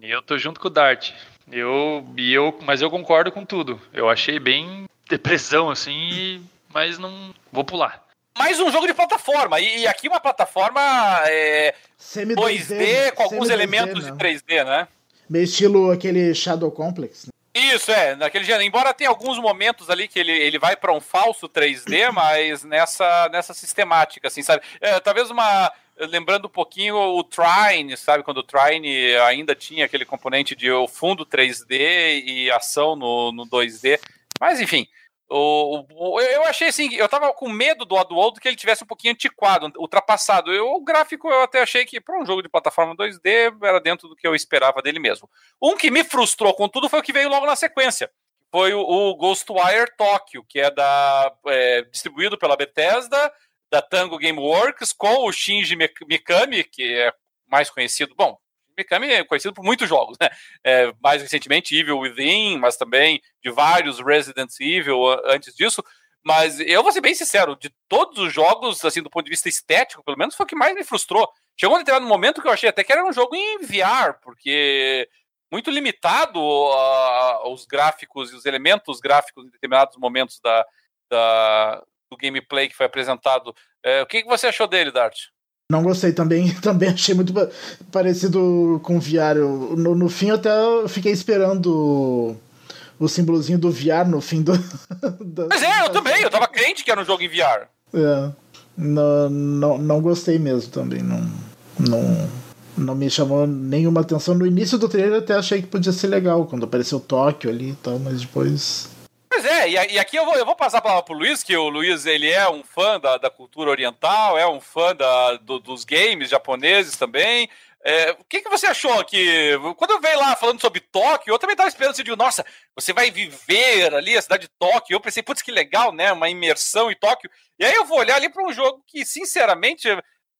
Eu tô junto com o Dart. Eu, eu, mas eu concordo com tudo. Eu achei bem depressão, assim, mas não vou pular. Mais um jogo de plataforma. E, e aqui uma plataforma é, 2D, né? com alguns elementos né? de 3D, né? Meio estilo aquele Shadow Complex. Né? Isso, é, naquele gênero. Embora tenha alguns momentos ali que ele, ele vai para um falso 3D, mas nessa, nessa sistemática, assim, sabe? É, talvez uma lembrando um pouquinho o Trine, sabe? Quando o Trine ainda tinha aquele componente de o fundo 3D e ação no, no 2D. Mas, enfim, o, o, eu achei assim, eu tava com medo do Oddworld que ele tivesse um pouquinho antiquado, ultrapassado. Eu, o gráfico eu até achei que para um jogo de plataforma 2D era dentro do que eu esperava dele mesmo. Um que me frustrou com tudo foi o que veio logo na sequência. Foi o, o Ghostwire Tokyo, que é da é, distribuído pela Bethesda da Tango Gameworks com o Shinji Mikami, que é mais conhecido. Bom, Mikami é conhecido por muitos jogos, né? É, mais recentemente Evil Within, mas também de vários Resident Evil antes disso. Mas eu vou ser bem sincero, de todos os jogos, assim, do ponto de vista estético, pelo menos, foi o que mais me frustrou. Chegou um determinado momento que eu achei até que era um jogo em VR, porque muito limitado uh, os gráficos e os elementos gráficos em determinados momentos da, da, do gameplay que foi apresentado. É, o que, que você achou dele, Dart? Não gostei também, também achei muito parecido com o VR. No, no fim, até fiquei esperando o símbolozinho do VR no fim do. Mas é, eu também, eu tava crente que era um jogo em VR. É. Não, não, não gostei mesmo também. Não, não, não me chamou nenhuma atenção. No início do trailer até achei que podia ser legal, quando apareceu Tóquio ali e tal, mas depois Pois é, e, aqui eu vou, eu vou passar a palavra pro Luiz, que o Luiz ele é um fã da, da cultura oriental, é um fã da, do, dos games japoneses também. É, o que, que você achou aqui? Quando eu veio lá falando sobre Tóquio, eu também estava esperando, você digo, nossa, você vai viver ali a cidade de Tóquio. Eu pensei, putz, que legal, né? Uma imersão em Tóquio. E aí eu vou olhar ali para um jogo que, sinceramente,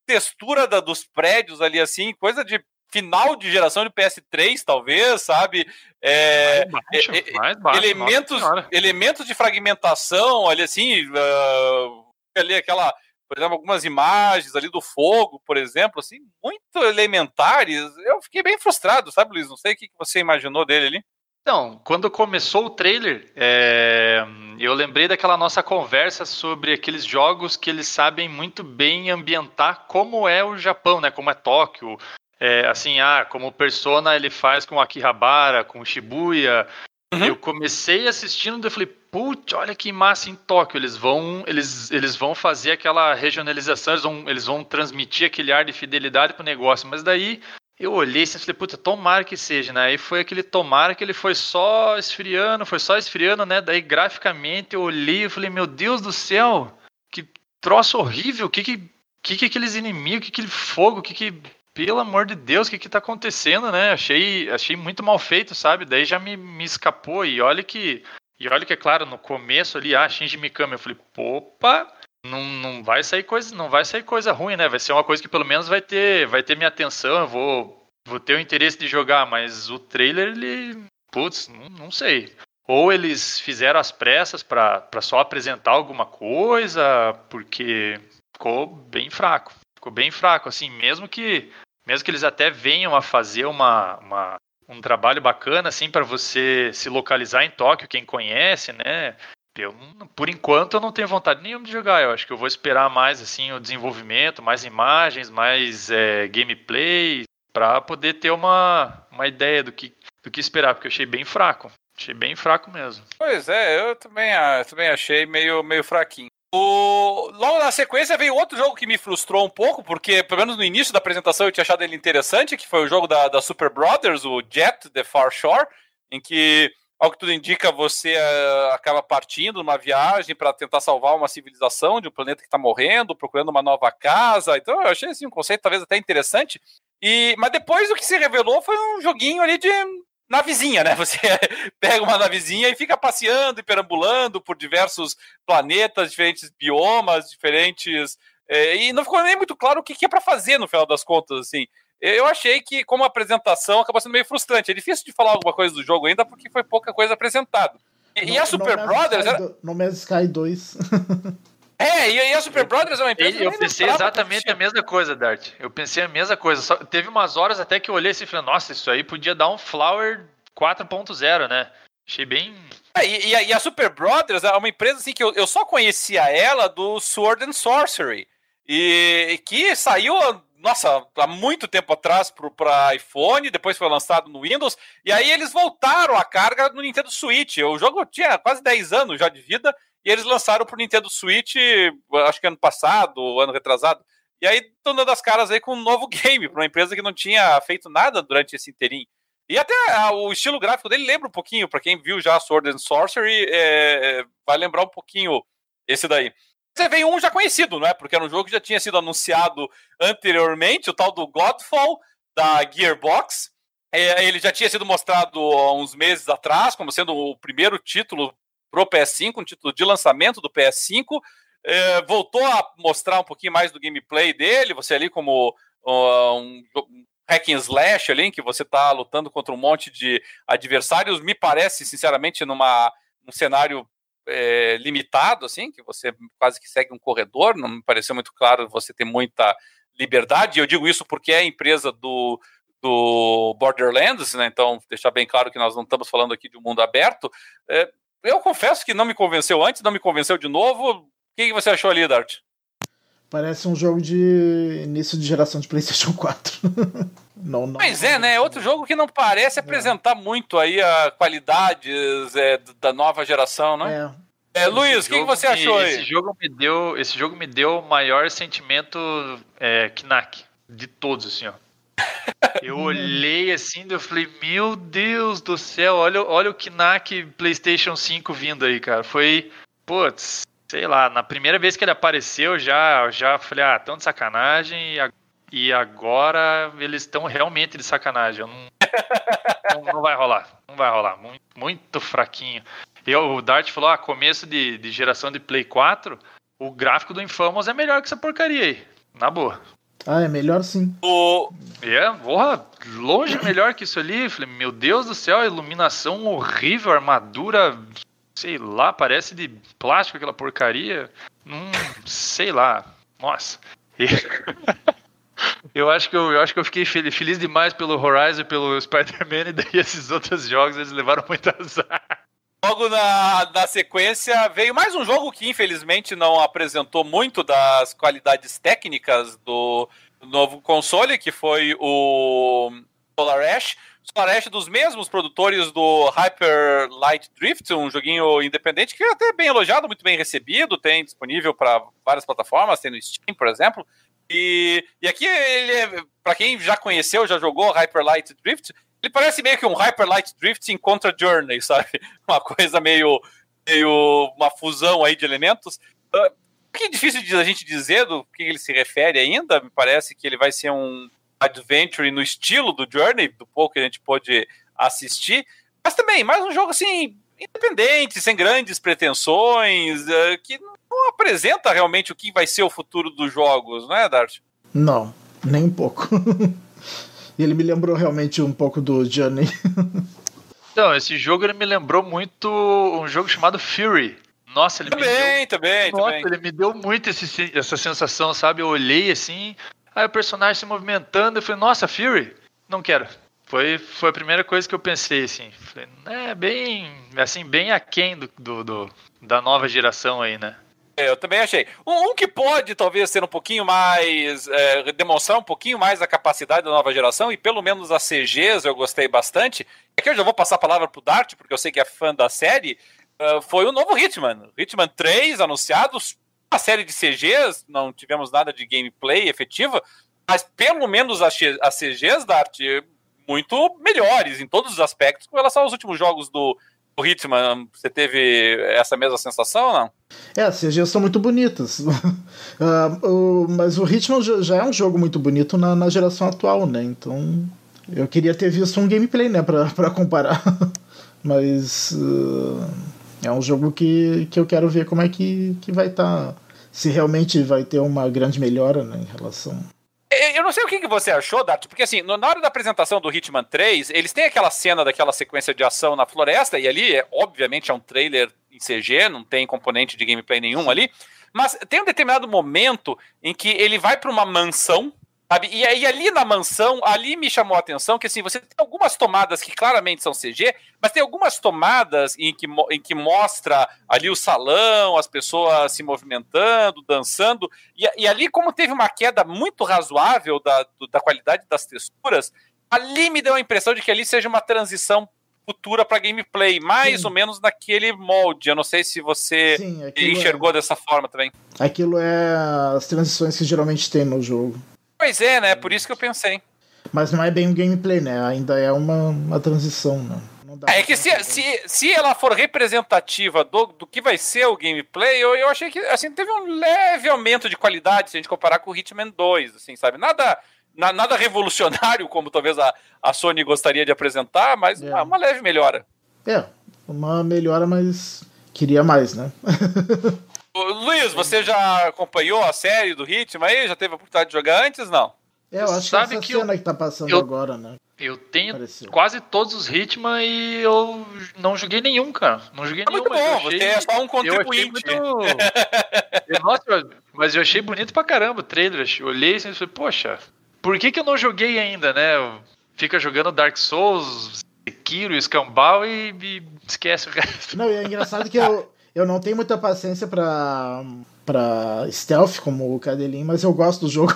textura da, dos prédios ali, assim, coisa de final de geração de PS3, talvez, sabe? É, mais baixo, é, mais baixo, elementos, elementos de fragmentação, ali assim, uh, ali aquela por exemplo, algumas imagens ali do fogo, por exemplo, assim, muito elementares. Eu fiquei bem frustrado, sabe, Luiz? Não sei o que você imaginou dele ali. Então, quando começou o trailer, é... eu lembrei daquela nossa conversa sobre aqueles jogos que eles sabem muito bem ambientar como é o Japão, né? Como é Tóquio. É, assim, ah, como Persona ele faz com Akihabara, com Shibuya, Uhum. Eu comecei assistindo e falei, putz, olha que massa em Tóquio. Eles vão, eles, eles vão fazer aquela regionalização, eles vão, eles vão transmitir aquele ar de fidelidade pro negócio. Mas daí eu olhei e falei, puta, tomara que seja, né? Aí foi aquele tomara que ele foi só esfriando, foi só esfriando, né? Daí graficamente eu olhei e falei, meu Deus do céu, que troço horrível, que que, que, que aqueles inimigos, que aquele fogo, que que pelo amor de Deus, o que que tá acontecendo, né? Achei, achei muito mal feito, sabe? Daí já me, me escapou. E olha que. E olha que, é claro, no começo ali, ah, Shinji Mikami, eu falei, opa, não, não vai sair coisa, não vai sair coisa ruim, né? Vai ser uma coisa que pelo menos vai ter, vai ter minha atenção, eu vou, vou ter o interesse de jogar, mas o trailer, ele. Putz, não, não sei. Ou eles fizeram as pressas para só apresentar alguma coisa, porque ficou bem fraco. Ficou bem fraco, assim, mesmo que mesmo que eles até venham a fazer uma, uma um trabalho bacana assim para você se localizar em Tóquio, quem conhece, né? Eu, por enquanto eu não tenho vontade nenhuma de jogar. Eu acho que eu vou esperar mais assim o desenvolvimento, mais imagens, mais é, gameplay para poder ter uma, uma ideia do que, do que esperar, porque eu achei bem fraco. Achei bem fraco mesmo. Pois é, eu também, eu também achei meio, meio fraquinho. O... Logo na sequência veio outro jogo que me frustrou um pouco, porque pelo menos no início da apresentação eu tinha achado ele interessante, que foi o jogo da, da Super Brothers, o Jet The Far Shore, em que, ao que tudo indica, você uh, acaba partindo numa viagem para tentar salvar uma civilização de um planeta que está morrendo, procurando uma nova casa. Então eu achei assim, um conceito talvez até interessante. E, mas depois o que se revelou foi um joguinho ali de navezinha, né? Você pega uma navezinha e fica passeando e perambulando por diversos planetas, diferentes biomas, diferentes. É, e não ficou nem muito claro o que, que é para fazer no final das contas, assim. Eu achei que, como apresentação, acabou sendo meio frustrante. É difícil de falar alguma coisa do jogo ainda porque foi pouca coisa apresentada. E, no, e a Super no Brothers. Sky era... No Man's Sky 2. É, e a Super Brothers é uma empresa. Eu, eu pensei exatamente a mesma coisa, Dart. Eu pensei a mesma coisa. Só, teve umas horas até que eu olhei assim e falei, nossa, isso aí podia dar um Flower 4.0, né? Achei bem. É, e, e, a, e, Super Brothers é uma empresa assim que eu, eu só conhecia ela do Sword and Sorcery. E que saiu, nossa, há muito tempo atrás para iPhone, depois foi lançado no Windows, e aí eles voltaram a carga no Nintendo Switch. O jogo tinha quase 10 anos já de vida, e eles lançaram pro Nintendo Switch, acho que ano passado, ano retrasado. E aí estão dando as caras aí com um novo game, para uma empresa que não tinha feito nada durante esse inteirinho. E até ah, o estilo gráfico dele lembra um pouquinho, para quem viu já Sword and Sorcery, é, vai lembrar um pouquinho esse daí. Você veio um já conhecido, não é? Porque era um jogo que já tinha sido anunciado anteriormente, o tal do Godfall, da Gearbox. É, ele já tinha sido mostrado há uns meses atrás, como sendo o primeiro título pro PS5, um título de lançamento do PS5. É, voltou a mostrar um pouquinho mais do gameplay dele, você ali como uh, um, um hack and slash ali, em que você está lutando contra um monte de adversários, me parece, sinceramente, numa, num cenário é, limitado, assim, que você quase que segue um corredor, não me pareceu muito claro você ter muita liberdade, eu digo isso porque é a empresa do, do Borderlands, né? Então, deixar bem claro que nós não estamos falando aqui de um mundo aberto. É, eu confesso que não me convenceu antes, não me convenceu de novo. O que, que você achou ali, Dart? Parece um jogo de início de geração de PlayStation 4. não, não, Mas é, né? É outro jogo que não parece é. apresentar muito aí a qualidades é, da nova geração, né? É. é Luiz, o que, que, você achou aí? Esse jogo me deu, esse jogo me deu o maior sentimento é, Knack de todos, assim, ó. Eu olhei assim, eu falei, meu Deus do céu, olha, olha o Knack PlayStation 5 vindo aí, cara. Foi, putz, sei lá, na primeira vez que ele apareceu, já, já falei, ah, tão de sacanagem, e agora eles estão realmente de sacanagem. Não, não, não, vai rolar, não vai rolar, muito, muito fraquinho. Eu, o Dart falou, ah, começo de, de geração de Play 4, o gráfico do Infamous é melhor que essa porcaria aí, na boa. Ah, é melhor sim. O... É, porra, longe melhor que isso ali. Falei, meu Deus do céu, iluminação horrível, armadura, sei lá, parece de plástico aquela porcaria. Não, sei lá. Nossa. Eu, acho que eu, eu acho que eu fiquei feliz, feliz demais pelo Horizon pelo Spider-Man, e daí esses outros jogos eles levaram muito azar. Logo na, na sequência veio mais um jogo que infelizmente não apresentou muito das qualidades técnicas do novo console, que foi o Solar Ash. Solar Ash dos mesmos produtores do Hyper Light Drift, um joguinho independente que é até bem elogiado, muito bem recebido, tem disponível para várias plataformas, tem no Steam, por exemplo. E, e aqui ele, é, para quem já conheceu, já jogou Hyper Light Drift, ele parece meio que um Hyper Light Drift em Contra Journey, sabe? Uma coisa meio, meio uma fusão aí de elementos. Uh, que é difícil de a gente dizer do que ele se refere ainda. Me parece que ele vai ser um adventure no estilo do Journey, do pouco que a gente pôde assistir. Mas também, mais um jogo assim, independente, sem grandes pretensões, uh, que não apresenta realmente o que vai ser o futuro dos jogos, não é, Dart? Não, nem um pouco. E ele me lembrou realmente um pouco do Journey. Então, esse jogo ele me lembrou muito um jogo chamado Fury. Nossa, ele também, me deu... também, Nossa, também. ele me deu muito esse, essa sensação, sabe? Eu olhei assim, aí o personagem se movimentando, eu falei, nossa, Fury? Não quero. Foi, foi a primeira coisa que eu pensei, assim. Falei, é bem, assim, bem aquém do, do, do da nova geração aí, né? É, eu também achei. Um, um, que pode talvez ser um pouquinho mais. É, demonstrar um pouquinho mais a capacidade da nova geração, e pelo menos as CGs eu gostei bastante. Aqui eu já vou passar a palavra pro Dart, porque eu sei que é fã da série. Uh, foi o novo Hitman. Hitman 3, anunciado. Uma série de CGs, não tivemos nada de gameplay efetiva, mas pelo menos as, as CGs, Dart, muito melhores em todos os aspectos com relação aos últimos jogos do, o Hitman, você teve essa mesma sensação ou não? É, as CGs são muito bonitas. uh, o, mas o Hitman já é um jogo muito bonito na, na, geração atual, né? Então eu queria ter visto um gameplay, né, pra, pra comparar. mas uh, é um jogo que, que eu quero ver como é que, que vai estar. Tá, se realmente vai ter uma grande melhora né, em relação eu não sei o que, que você achou, Dart, porque assim, na hora da apresentação do Hitman 3, eles têm aquela cena daquela sequência de ação na floresta, e ali, é, obviamente, é um trailer em CG, não tem componente de gameplay nenhum ali, mas tem um determinado momento em que ele vai para uma mansão Sabe? E aí ali na mansão, ali me chamou a atenção que assim, você tem algumas tomadas que claramente são CG, mas tem algumas tomadas em que, em que mostra ali o salão, as pessoas se movimentando, dançando, e, e ali como teve uma queda muito razoável da, do, da qualidade das texturas, ali me deu a impressão de que ali seja uma transição futura para gameplay, mais Sim. ou menos naquele molde. Eu não sei se você Sim, enxergou é... dessa forma também. Aquilo é as transições que geralmente tem no jogo. Pois é, né? Por isso que eu pensei. Mas não é bem um gameplay, né? Ainda é uma, uma transição, né? É que se, se, se ela for representativa do, do que vai ser o gameplay, eu, eu achei que assim, teve um leve aumento de qualidade se a gente comparar com o Hitman 2, assim, sabe? Nada, na, nada revolucionário, como talvez a, a Sony gostaria de apresentar, mas é. uma, uma leve melhora. É, uma melhora, mas queria mais, né? Luiz, você já acompanhou a série do Hitman aí? Já teve a oportunidade de jogar antes, não? É, eu acho Sabe que essa que cena eu, que tá passando eu, agora, né? Eu tenho Pareceu. quase todos os Hitman e eu não joguei nenhum, cara. Não joguei é nenhum. Muito bom, achei, você é só um contribuinte. Muito... Nossa, mas eu achei bonito pra caramba o trailer. Eu olhei assim e falei, poxa, por que, que eu não joguei ainda, né? Fica jogando Dark Souls, Sekiro, Scambal e, e esquece o resto. Não, e é engraçado que eu, eu não tenho muita paciência pra, pra stealth, como o Cadelin, mas eu gosto do jogo.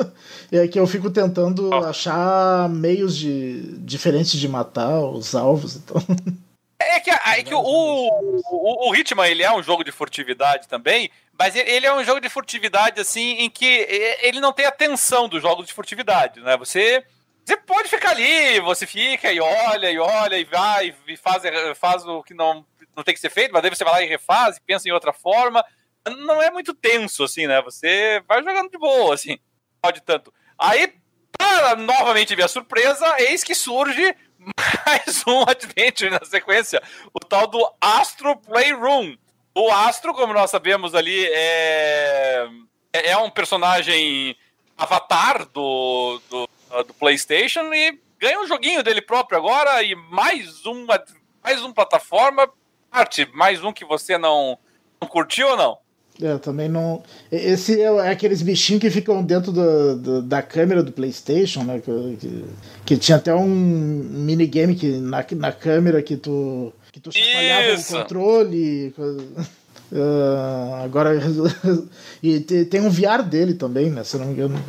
é que eu fico tentando oh. achar meios de, diferentes de matar os alvos. Então. É que, é que o, o, o Hitman ele é um jogo de furtividade também, mas ele é um jogo de furtividade assim em que ele não tem a tensão dos jogos de furtividade, né? Você você pode ficar ali, você fica e olha e olha e vai e faz, faz o que não não tem que ser feito, mas daí você vai lá e refaz e pensa em outra forma. Não é muito tenso, assim, né? Você vai jogando de boa, assim. Pode tanto. Aí, para novamente ver a surpresa, eis que surge mais um Adventure na sequência. O tal do Astro Playroom. O Astro, como nós sabemos ali, é, é, é um personagem avatar do, do, do PlayStation e ganha um joguinho dele próprio agora e mais uma mais um plataforma Arte, mais um que você não, não curtiu ou não? É, também não. Esse é, é aqueles bichinhos que ficam dentro do, do, da câmera do PlayStation, né? Que, que, que, tinha até um minigame que na, na câmera que tu, que tu chacoalhava o controle. Uh, agora. e tem um VR dele também, né? Se não me engano.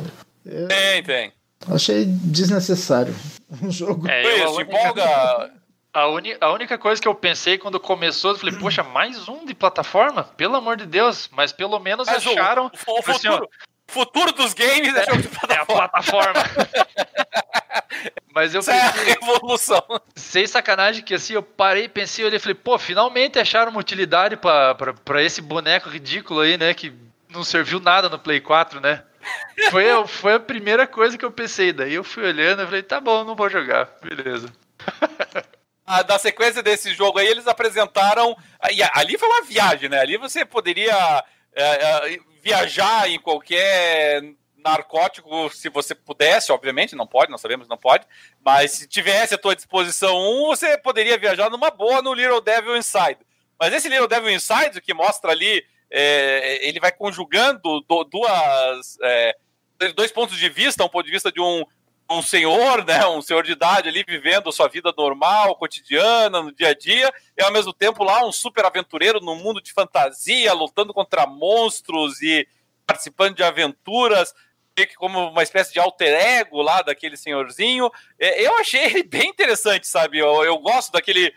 É, tem, tem. Achei desnecessário. Um jogo. É, eu, empolga. A, uni, a única coisa que eu pensei quando começou, eu falei, poxa, mais um de plataforma? Pelo amor de Deus, mas pelo menos mas acharam. O, o, o assim, futuro, futuro, dos games é, jogo de plataforma. É a plataforma. mas eu Isso pensei, é a revolução. Sem sacanagem, que assim, eu parei, pensei, olhei e falei, pô, finalmente acharam uma utilidade para esse boneco ridículo aí, né? Que não serviu nada no Play 4, né? Foi, foi a primeira coisa que eu pensei. Daí eu fui olhando e falei, tá bom, não vou jogar. Beleza. a, da sequência desse jogo aí, eles apresentaram. E ali foi uma viagem, né? Ali você poderia é, é, viajar em qualquer narcótico, se você pudesse, obviamente, não pode, não sabemos, não pode, mas se tivesse à tua disposição um, você poderia viajar numa boa no Little Devil Inside. Mas esse Little Devil Inside, que mostra ali, é, ele vai conjugando do, duas, é, dois pontos de vista, um ponto de vista de um um senhor, né, um senhor de idade ali vivendo sua vida normal, cotidiana, no dia a dia, e ao mesmo tempo lá um super aventureiro no mundo de fantasia, lutando contra monstros e participando de aventuras, como uma espécie de alter ego lá daquele senhorzinho. É, eu achei ele bem interessante, sabe? Eu, eu gosto daquele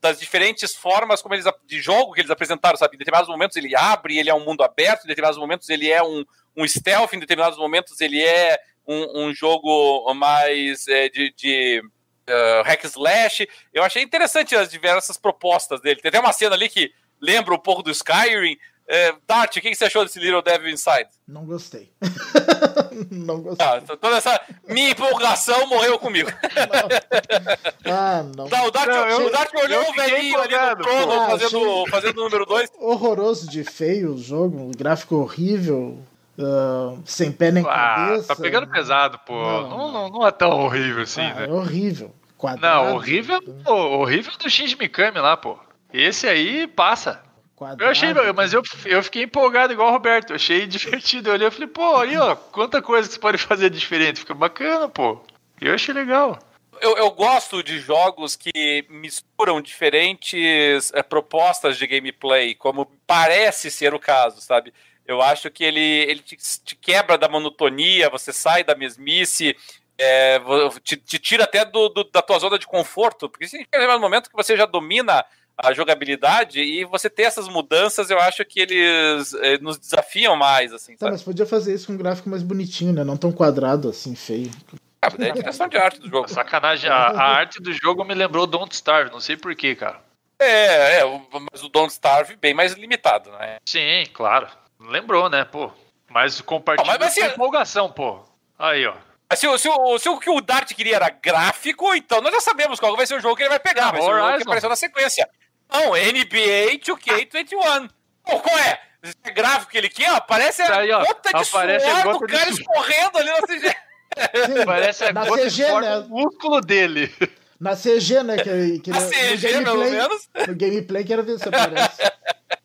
das diferentes formas como eles de jogo que eles apresentaram, sabe? Em determinados momentos ele abre, ele é um mundo aberto, em determinados momentos ele é um, um stealth, em determinados momentos ele é um, um jogo mais é, de, de uh, hack slash. Eu achei interessante as diversas propostas dele. Tem até uma cena ali que lembra um pouco do Skyrim. É, Dart, o que você achou desse Little Devil Inside? Não gostei. não gostei. Ah, toda essa minha empolgação morreu comigo. Não. Ah, não. Tá, o Dart, não, eu, o Dart olhou o velhinho ali no trono ah, fazendo, fazendo o número 2. Horroroso de feio o jogo, um gráfico horrível. Uh, sem pé nem ah, cabeça. Tá pegando pesado, pô. Não, não, não, não é tão horrível assim, ah, né? É horrível. Quadrado, não, horrível, pô, horrível do Shinji Mikami lá, pô. Esse aí passa. Quadrado, eu achei, mas eu, eu fiquei empolgado igual o Roberto. Eu achei divertido. Eu olhei e falei, pô, aí, ó, quanta coisa que você pode fazer diferente. Fica bacana, pô. Eu achei legal. Eu, eu, gosto de jogos que misturam diferentes é, propostas de gameplay, como parece ser o caso, sabe? Eu acho que ele, ele te, te quebra da monotonia, você sai da mesmice, é, te, te, tira até do, do, da tua zona de conforto, porque se no momento que você já domina a jogabilidade e você ter essas mudanças, eu acho que eles é, nos desafiam mais, assim. Tá, mas podia fazer isso com um gráfico mais bonitinho, né? Não tão quadrado assim, feio. Ah, é a direção de arte do jogo. Sacanagem, a, a, arte do jogo me lembrou Don't Starve, não sei porquê, cara. É, é, mas o Don't Starve bem mais limitado, né? Sim, claro. Lembrou, né, pô? Mas compartilha ah, mas, mas, empolgação, pô. Aí, ó. Se, se, se, se, o que o Dart queria era gráfico, então nós já sabemos qual vai ser o jogo que ele vai pegar. Vai ser o jogo que apareceu na sequência. Não, NBA 2K21. Pô, qual é? Esse gráfico que ele quer, aparece a aí, ó, gota de suor gota do cara escorrendo ali na CG. Parece a na gota CG, de né? músculo dele. Na CG, né? Que, que na CG, gameplay, pelo menos. No gameplay, quero ver se aparece.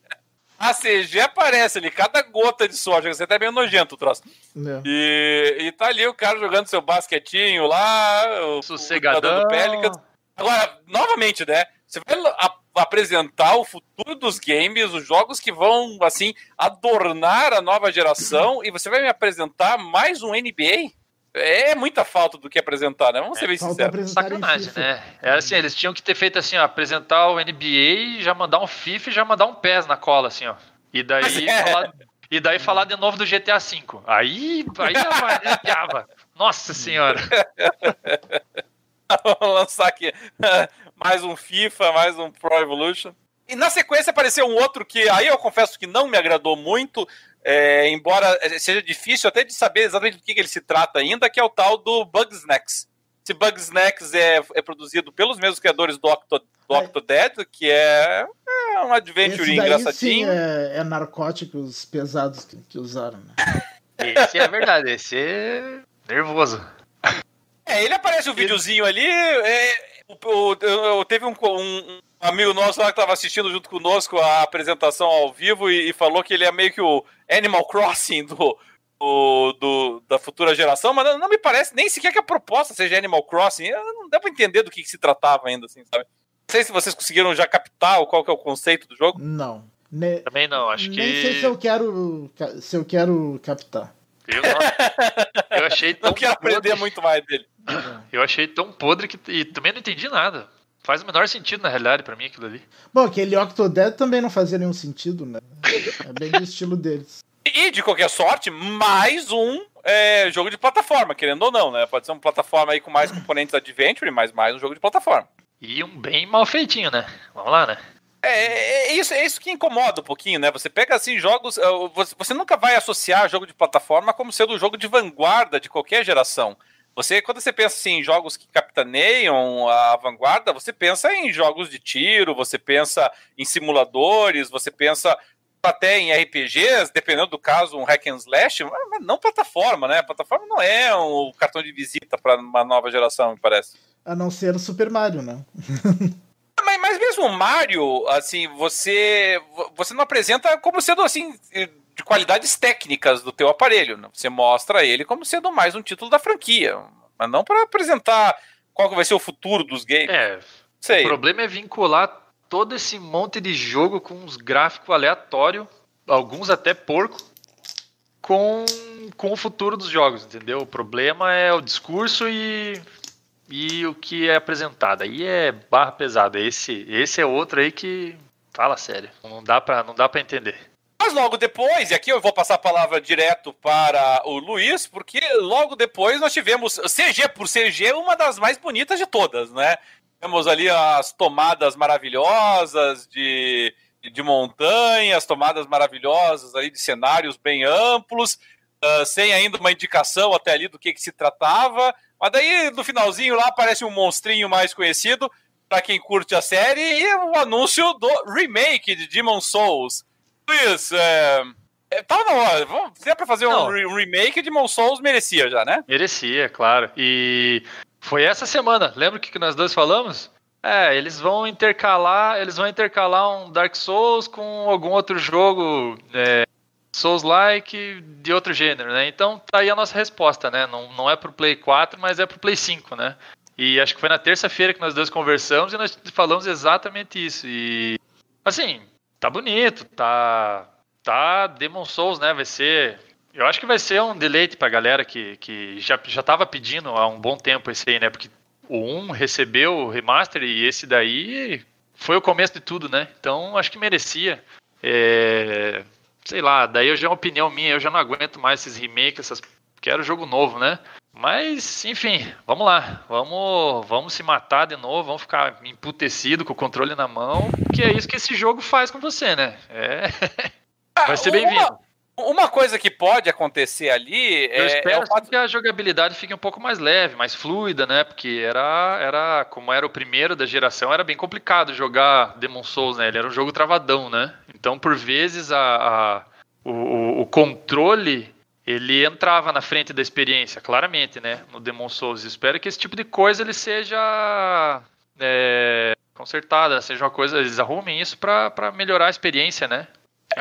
A CG aparece ali, cada gota de suor, você até meio nojento o troço. É. E, e tá ali o cara jogando seu basquetinho lá, o sossegadão. Pelicans. Agora, novamente, né? Você vai apresentar o futuro dos games, os jogos que vão, assim, adornar a nova geração, e você vai me apresentar mais um NBA? É muita falta do que apresentar, né? Vamos ser é, bem sinceros. Sacanagem, né? É assim, eles tinham que ter feito assim, ó, apresentar o NBA, já mandar um FIFA e já mandar um PES na cola, assim, ó. E daí, é. falar, e daí falar de novo do GTA V. Aí, aí arrepiava. Nossa senhora. Vamos lançar aqui mais um FIFA, mais um Pro Evolution. E na sequência apareceu um outro que aí eu confesso que não me agradou muito, é, embora seja difícil até de saber exatamente do que, que, ele se trata ainda, que é o tal do Bugsnax. Esse Bugsnax é, é produzido pelos mesmos criadores do, Octo, do Octodad, que é, é um adventure engraçadinho. Sim, é, é, narcóticos pesados que, que usaram. Né? Esse é verdade, esse é nervoso. É, ele aparece um videozinho ali, é, o, o, teve um, um, um amigo nosso lá que estava assistindo junto conosco a apresentação ao vivo e, e, falou que ele é meio que o Animal Crossing do, do, do da futura geração, mas não, não, me parece nem sequer que a proposta seja Animal Crossing. Não dá para entender do que, que, se tratava ainda, assim, sabe? Não sei se vocês conseguiram já captar qual que é o conceito do jogo. Não. Ne Também não, acho nem que. Nem sei se eu quero, se eu quero captar. Eu, eu achei tão. Não quero podre. aprender muito mais dele. Eu achei tão podre que. E também não entendi nada. Faz o menor sentido, na realidade, para mim, aquilo ali. Bom, aquele Octodad também não fazia nenhum sentido, né? É bem do estilo deles. E, de qualquer sorte, mais um é, jogo de plataforma, querendo ou não, né? Pode ser uma plataforma aí com mais componentes Adventure, mas mais um jogo de plataforma. E um bem mal feitinho, né? Vamos lá, né? É, é, é, isso, é isso que incomoda um pouquinho, né? Você pega assim jogos. É, você, você nunca vai associar jogo de plataforma como sendo um jogo de vanguarda de qualquer geração. Você, quando você pensa assim, em jogos que capitaneiam a vanguarda, você pensa em jogos de tiro, você pensa em simuladores, você pensa até em RPGs, dependendo do caso, um hack and slash, mas não plataforma, né? Plataforma não é um cartão de visita para uma nova geração, me parece. A não ser o Super Mario, né? mas, mas mesmo o Mario, assim, você você não apresenta como sendo assim de qualidades técnicas do teu aparelho. Né? Você mostra ele como sendo mais um título da franquia, mas não para apresentar qual que vai ser o futuro dos games. É. Sei. O problema é vincular todo esse monte de jogo com uns gráficos aleatórios, alguns até porco, com, com o futuro dos jogos, entendeu? O problema é o discurso e, e o que é apresentado. Aí é barra pesada. Esse, esse é outro aí que fala sério. Não dá para não dá para entender. Mas logo depois, e aqui eu vou passar a palavra direto para o Luiz, porque logo depois nós tivemos CG por CG, uma das mais bonitas de todas, né? Temos ali as tomadas maravilhosas de, de montanhas, tomadas maravilhosas ali de cenários bem amplos, uh, sem ainda uma indicação até ali do que, que se tratava. Mas daí no finalzinho lá aparece um monstrinho mais conhecido para quem curte a série e o anúncio do remake de Demon Souls. Luiz, é, é, tava na hora. Se é pra fazer um, um remake, Demon Souls merecia já, né? Merecia, claro. E foi essa semana. Lembra o que nós dois falamos? É, eles vão intercalar, eles vão intercalar um Dark Souls com algum outro jogo é, Souls-like de outro gênero, né? Então tá aí a nossa resposta, né? Não, não é pro Play 4, mas é pro Play 5, né? E acho que foi na terça-feira que nós dois conversamos e nós falamos exatamente isso. E assim, tá bonito, tá tá Demon Souls, né? Vai ser eu acho que vai ser um deleite pra galera que, que já, já tava pedindo há um bom tempo esse aí, né? Porque o 1 recebeu o remaster e esse daí foi o começo de tudo, né? Então acho que merecia. É... Sei lá, daí eu já é uma opinião minha, eu já não aguento mais esses remakes, essas... quero jogo novo, né? Mas, enfim, vamos lá. Vamos, vamos se matar de novo, vamos ficar emputecido com o controle na mão, que é isso que esse jogo faz com você, né? É... Vai ser bem-vindo. Uma coisa que pode acontecer ali Eu é, espero é fato... que a jogabilidade fique um pouco mais leve, mais fluida, né? Porque era, era, como era o primeiro da geração, era bem complicado jogar Demon Souls, né? Ele era um jogo travadão, né? Então, por vezes, a, a o, o, controle ele entrava na frente da experiência, claramente, né? No Demon Souls. Espero que esse tipo de coisa ele seja é, consertada, seja uma coisa, eles arrumem isso para melhorar a experiência, né?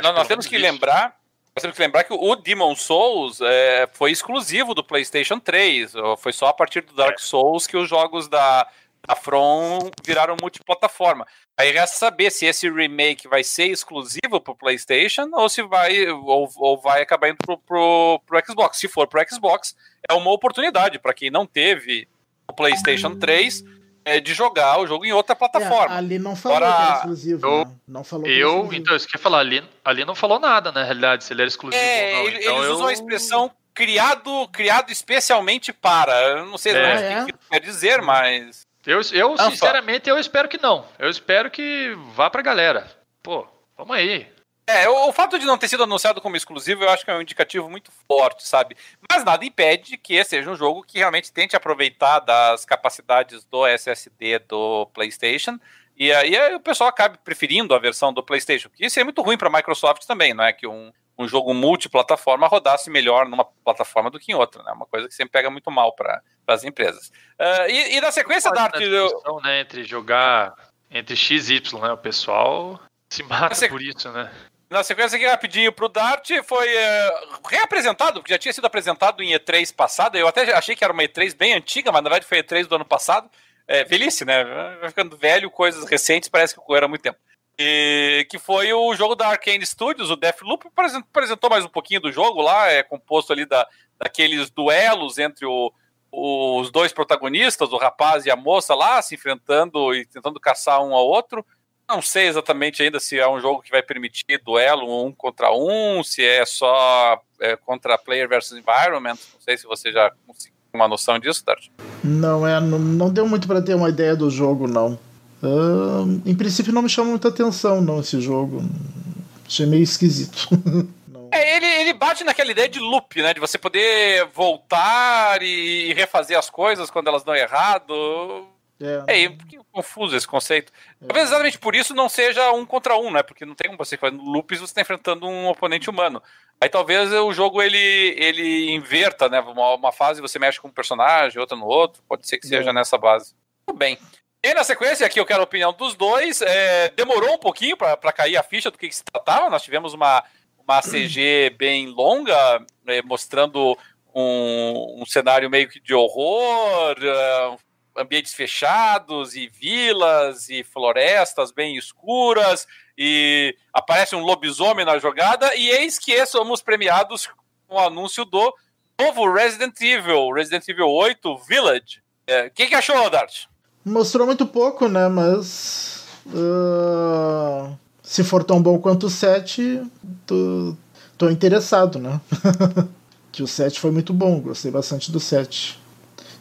Não, nós temos que isso. lembrar nós temos que lembrar que o Demon Souls é, foi exclusivo do PlayStation 3. Foi só a partir do Dark é. Souls que os jogos da, da From viraram multiplataforma. Aí resta saber se esse remake vai ser exclusivo para o PlayStation ou se vai ou, ou vai acabar indo pro, pro, pro Xbox. Se for pro Xbox, é uma oportunidade para quem não teve o PlayStation 3 é, de jogar o jogo em outra plataforma. É, ali não falou Agora, que era exclusivo. Eu, né? Não falou eu, que então, isso que eu ia falar, ali, ali não falou nada, na realidade, se ele era exclusivo é, ou não. Então, eles eu... usam a expressão criado, criado especialmente para. Eu não sei é. o que, que quer dizer, mas. Eu, eu sinceramente, eu espero que não. Eu espero que vá pra galera. Pô, vamos aí. É, o, o, fato de não ter sido anunciado como exclusivo, eu acho que é um indicativo muito forte, sabe? Mas nada impede que seja um jogo que realmente tente aproveitar das capacidades do SSD do PlayStation. E aí o pessoal acabe preferindo a versão do PlayStation. Isso é muito ruim para a Microsoft também, não é? Que um, um jogo multiplataforma rodasse melhor numa plataforma do que em outra, né? Uma coisa que sempre pega muito mal para as empresas. Uh, e, e, na sequência, Dart. Eu... Né, entre jogar entre X e Y, né? O pessoal se mata Você- por isso, né? Na sequência aqui, rapidinho, pro Dart foi é, reapresentado, porque já tinha sido apresentado em E3 passado. Eu até achei que era uma E3 bem antiga, mas na verdade foi E3 do ano passado. É, velhice, né? Vai ficando velho, coisas recentes, parece que era muito tempo. E, que foi o jogo da Arcane Studios, o Deathloop, apresentou, mais um pouquinho do jogo lá, é composto ali da, daqueles duelos entre o- os dois protagonistas, o rapaz e a moça lá, se enfrentando e tentando caçar um ao outro. Não sei exatamente ainda se é um jogo que vai permitir duelo um contra um, se é só é, contra player versus environment. Não sei se você já conseguiu uma noção disso, Dart. Não, é, não, não deu muito pra ter uma ideia do jogo, não. Ah, em princípio não me chama muita atenção, não, esse jogo. Achei meio esquisito. É, ele, ele bate naquela ideia de loop, né? De você poder voltar e refazer as coisas quando elas dão errado. É, É, e um pouquinho confuso esse conceito. Talvez exatamente por isso não seja um contra um, né? Porque não tem como você fazer loops, você está enfrentando um oponente humano. Aí talvez o jogo ele, ele inverta, né? Uma, uma fase você mexe com um personagem, outra no outro. Pode ser que seja É. nessa base. Tudo bem. E na sequência, aqui eu quero a opinião dos dois. É, demorou um pouquinho para cair a ficha do que, que se tratava. Nós tivemos uma, uma CG bem longa, é, mostrando um, um cenário meio que de horror, é, ambientes fechados e vilas e florestas bem escuras e aparece um lobisomem na jogada e eis que somos premiados com o anúncio do novo Resident Evil, Resident Evil 8 Village. É, O que, que achou, Dart? Mostrou muito pouco, né? Mas. ah, se for tão bom quanto o 7, tô, tô interessado, né? que o 7 foi muito bom, gostei bastante do 7.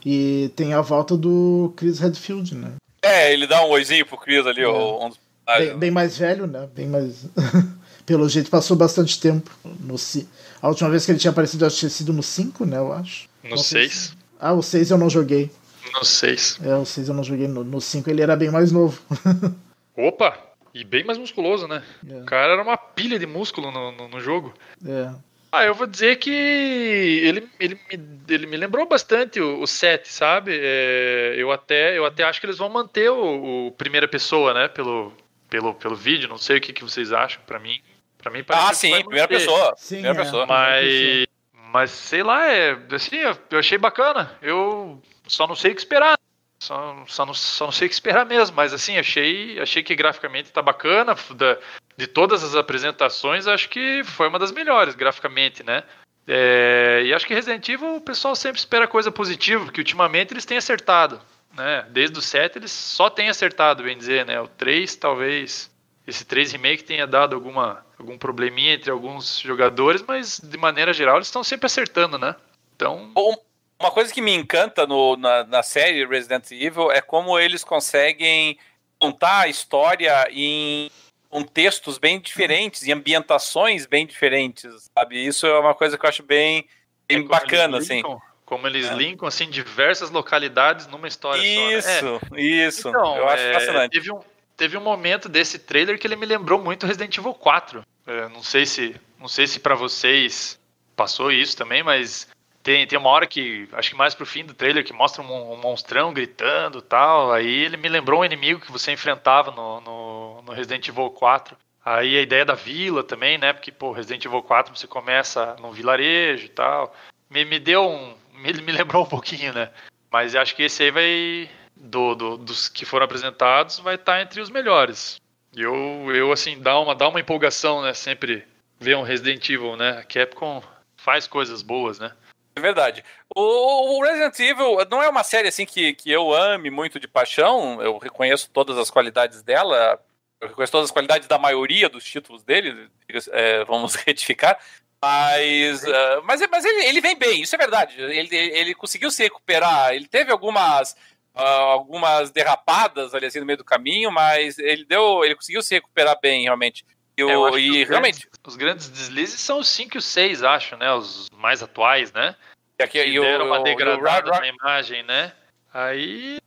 E tem a volta do Chris Redfield, né? É, ele dá um oizinho pro Chris ali, É. o- um dos Bem, personagens. bem mais velho, né? Bem mais. Pelo jeito passou bastante tempo. No, ci- a última vez que ele tinha aparecido, acho que tinha sido no 5, né? Eu acho. No Não sei 6. Ah, o 6 eu não joguei. No 6. É, o 6 eu não joguei. No, no 5 ele era bem mais novo. Opa! E bem mais musculoso, né? É. O cara era uma pilha de músculo no, no, no jogo. É. Ah, eu vou dizer que ele, ele, me, ele me lembrou bastante o, o 7, sabe? É, eu, até, eu até acho que eles vão manter o, o primeira pessoa, né? Pelo, pelo, pelo vídeo, não sei o que, que vocês acham, pra mim. Pra mim parece Ah, que sim, vai primeira manter. pessoa. Sim, primeira é. pessoa. Mas, mas sei lá, é assim, eu, eu achei bacana. Eu só não sei o que esperar. Só, só, não, só não sei o que esperar mesmo, mas assim, achei, achei que graficamente tá bacana. Da, de todas as apresentações, acho que foi uma das melhores graficamente, né? É, e acho que Resident Evil o pessoal sempre espera coisa positiva, porque ultimamente eles têm acertado. Né? Desde o 7 eles só têm acertado, bem dizer, né? O 3 talvez. Esse 3 remake tenha dado alguma, algum probleminha entre alguns jogadores, mas de maneira geral eles estão sempre acertando, né? Então, Um- Uma coisa que me encanta no- na, na série Resident Evil é como eles conseguem contar a história em contextos bem diferentes, em ambientações bem diferentes, sabe? Isso é uma coisa que eu acho bem, bem como bacana, assim. Como eles É. linkam assim diversas localidades numa história Isso, só. né? É, isso. Então, eu acho é, fascinante. Teve um, teve um momento desse trailer que ele me lembrou muito Resident Evil 4. É, não sei se, não sei se para vocês passou isso também, mas tem, tem uma hora que, acho que mais pro fim do trailer, que mostra um, um monstrão gritando tal. Aí ele me lembrou um inimigo que você enfrentava no, no, no Resident Evil 4. Aí a ideia da vila também, né? Porque, pô, Resident Evil 4 você começa num vilarejo e tal. Me, me deu um. Me, me lembrou um pouquinho, né? Mas eu acho que esse aí vai. Do, do- dos que foram apresentados, vai estar entre os melhores. Eu, eu assim, dá uma, dá uma empolgação, né? Sempre ver um Resident Evil, né? A Capcom faz coisas boas, né? É verdade. O, Resident Evil não é uma série assim que, que eu ame muito de paixão. Eu reconheço todas as qualidades dela. Eu reconheço todas as qualidades da maioria dos títulos dele. é, vamos retificar. Mas, ah, mas, mas ele, ele vem bem, isso é verdade. Ele, ele conseguiu se recuperar. Ele teve algumas, ah, algumas derrapadas ali assim no meio do caminho, mas ele deu, ele conseguiu se recuperar bem realmente. E, o- É, eu que e os realmente, Grandes, os grandes deslizes são os 5 e os 6, acho, né? Os mais atuais, né? aqui, Que e o- deram uma o- degradada o- na imagem, né? Aí,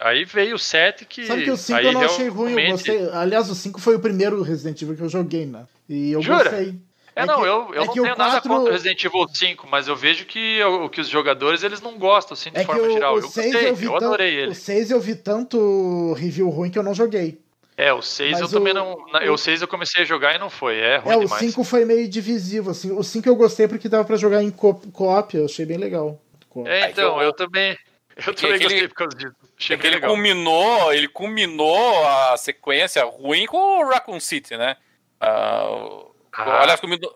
aí veio o 7 que. Sabe que o 5 aí eu não achei ruim, eu gostei. Aliás, o 5 foi o primeiro Resident Evil que eu joguei, né? E eu Jura? gostei. É, É não, que- eu, eu é não que o tenho nada 4 contra o Resident Evil 5, mas eu vejo que, o, que os jogadores eles não gostam, assim, de É que forma o, geral. o Eu 6 gostei, eu vi eu adorei ele. O 6 eu vi tanto review ruim que eu não joguei. É, o 6 eu Mas também o- não. o 6 eu comecei a jogar e não foi. É ruim É, o demais. 5 foi meio divisivo, assim. O 5 eu gostei porque dava pra jogar em co- co-op, eu achei bem legal. É, Aí então, que eu- também. Eu também aquele- gostei por causa disso. Achei É bem ele legal. culminou, ele culminou a sequência ruim com o Raccoon City, né? Ah, o- Ah. aliás, culminou.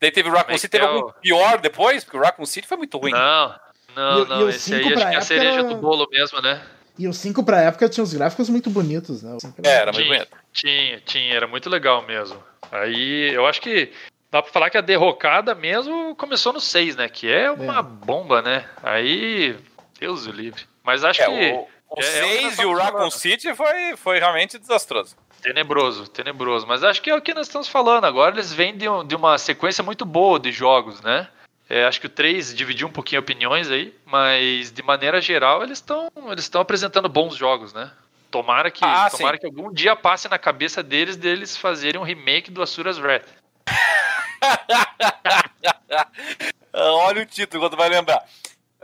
Daí teve o Raccoon City, teve é algum o- pior depois, porque o Raccoon City foi muito ruim. Não, não, E o- não. e o esse aí acho que é a cereja era- do bolo mesmo, né? E o 5 pra época tinha os gráficos muito bonitos, né? O cinco É, era muito Tinha, bonito. tinha, tinha, era muito legal mesmo. Aí eu acho que dá pra falar que a derrocada mesmo começou no 6, né? Que é uma É. bomba, né? Aí, Deus o livre. Mas acho É, que o, o é- é 6 e o Raccoon. City foi, foi realmente desastroso. tenebroso, tenebroso. Mas acho que é o que nós estamos falando. Agora eles vêm de, um- de uma sequência muito boa de jogos, né? É, acho que o 3 dividiu um pouquinho opiniões aí, mas de maneira geral eles estão eles estão apresentando bons jogos, né? Tomara que, Ah, tomara sim. que algum dia passe na cabeça deles deles fazerem um remake do Asura's Wrath. Olha o título quando vai lembrar.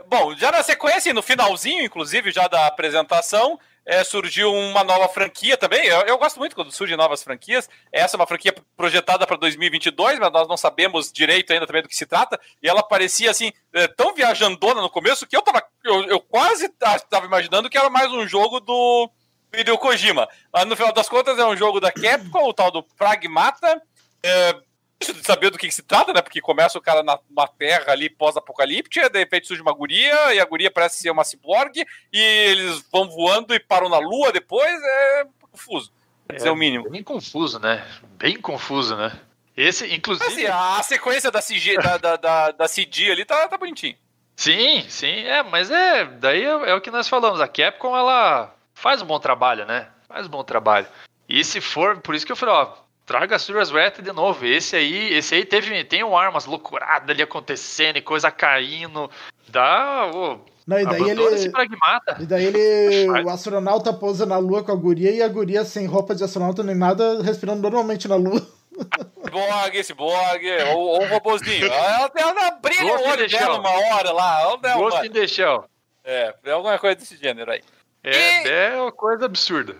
Bom, já na sequência, no finalzinho, inclusive, já da apresentação, é, surgiu uma nova franquia também. Eu, eu gosto muito quando surgem novas franquias. Essa é uma franquia projetada para 2022, mas nós não sabemos direito ainda também do que se trata. E ela parecia assim, é, tão viajandona no começo que eu, tava, eu, eu quase estava imaginando que era mais um jogo do Hideo Kojima. Mas no final das contas é um jogo da Capcom, o tal do Pragmata. É, de saber do que, que se trata, né? Porque começa o cara na, na terra ali pós-apocalíptica, de repente surge uma guria, e a guria parece ser uma ciborgue, e eles vão voando e param na lua depois, é confuso. Pra dizer o mínimo. Bem confuso, né? Bem confuso, né? Esse, inclusive. Assim, a sequência da, CG, da, da, da, da CG ali tá, tá bonitinho. Sim, sim, é, mas é, daí é, é o que nós falamos, a Capcom ela faz um bom trabalho, né? Faz um bom trabalho. E se for, por isso que eu falei, ó, traga Serious Wrath de novo. Esse aí, esse aí teve, tem um armas loucuradas ali acontecendo e coisa caindo. Dá, ô, Não, e daí abandona esse ele. pragmata. E daí ele. O astronauta pousa na lua com a guria e a guria sem roupa de astronauta nem nada, respirando normalmente na lua. Ciborgue, ciborgue, ou, ou um robozinho. Ela, ela brilha Ghost o in olho dela uma hora lá. In the Shell. é, é alguma coisa desse gênero aí. É, E- é uma coisa absurda.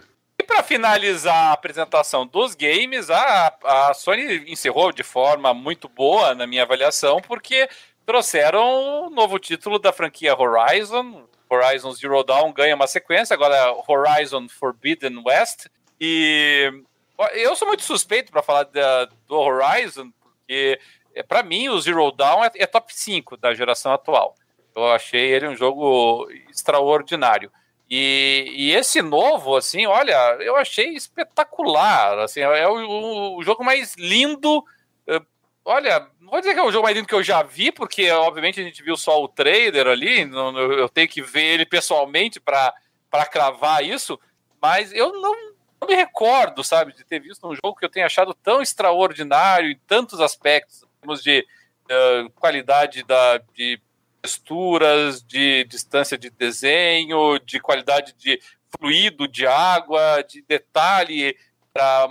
Para finalizar a apresentação dos games, a, a Sony encerrou de forma muito boa, na minha avaliação, porque trouxeram o novo título da franquia Horizon. Horizon Zero Dawn ganha uma sequência, agora é Horizon Forbidden West. E eu sou muito suspeito para falar da- do Horizon, porque para mim o Zero Dawn é, é top 5 da geração atual. Eu achei ele um jogo extraordinário. E, e esse novo, assim, olha, eu achei espetacular. Assim, é o, o jogo mais lindo. eh, Olha, não vou dizer que é o jogo mais lindo que eu já vi, porque obviamente a gente viu só o trailer ali. não- eu tenho que ver ele pessoalmente para cravar isso. Mas eu não, não me recordo, sabe, de ter visto um jogo que eu tenha achado tão extraordinário em tantos aspectos, em termos de eh, qualidade da, de texturas, de distância de desenho, de qualidade de fluido de água, de detalhe para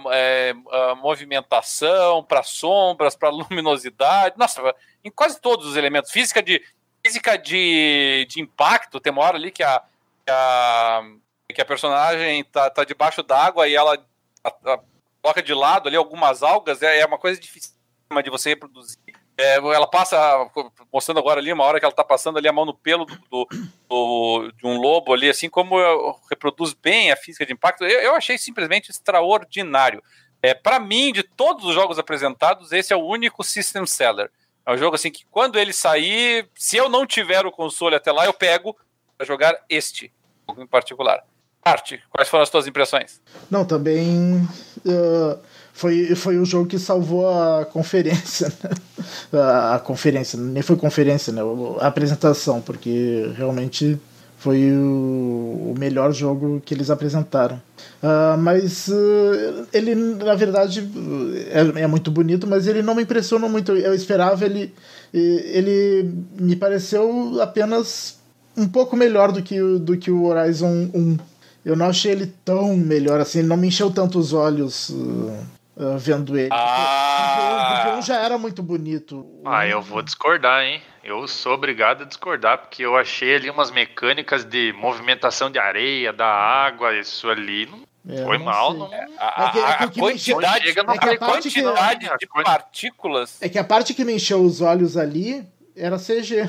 movimentação, para sombras, para luminosidade. Nossa, em quase todos os elementos. Física de física de, de impacto, tem uma hora ali que a, que a, que a personagem tá, tá debaixo d'água e ela a, a, coloca de lado ali algumas algas, é, é uma coisa difícil de você reproduzir. É, ela passa, mostrando agora ali, uma hora que ela tá passando ali a mão no pelo do, do, do- de um lobo ali, assim como reproduz bem a física de impacto, eu, eu achei simplesmente extraordinário. É, para mim, de todos os jogos apresentados, esse é o único system seller. É um jogo assim que quando ele sair, se eu não tiver o console até lá, eu pego para jogar este em particular. Arte, quais foram as tuas impressões? Não, também. uh, foi, foi o jogo que salvou a conferência. né? A, a conferência, nem foi conferência, né? A apresentação, porque realmente foi o, o melhor jogo que eles apresentaram. Ah, mas uh, ele, na verdade, uh, é, é muito bonito, mas ele não me impressionou muito. Eu esperava ele. Ele me pareceu apenas um pouco melhor do que, do que o Horizon 1. Eu não achei ele tão melhor assim, ele não me encheu tanto os olhos uh, uh, vendo ele. Porque- Ah, porque 1 já era muito bonito. O Ah, 1 eu vou discordar, hein? Eu sou obrigado a discordar, porque eu achei ali umas mecânicas de movimentação de areia, da água, isso ali não é, foi não mal, não. A, o quantidade, chega no é que a a parte que- quantidade de partículas. É que a parte que me encheu os olhos ali era CG.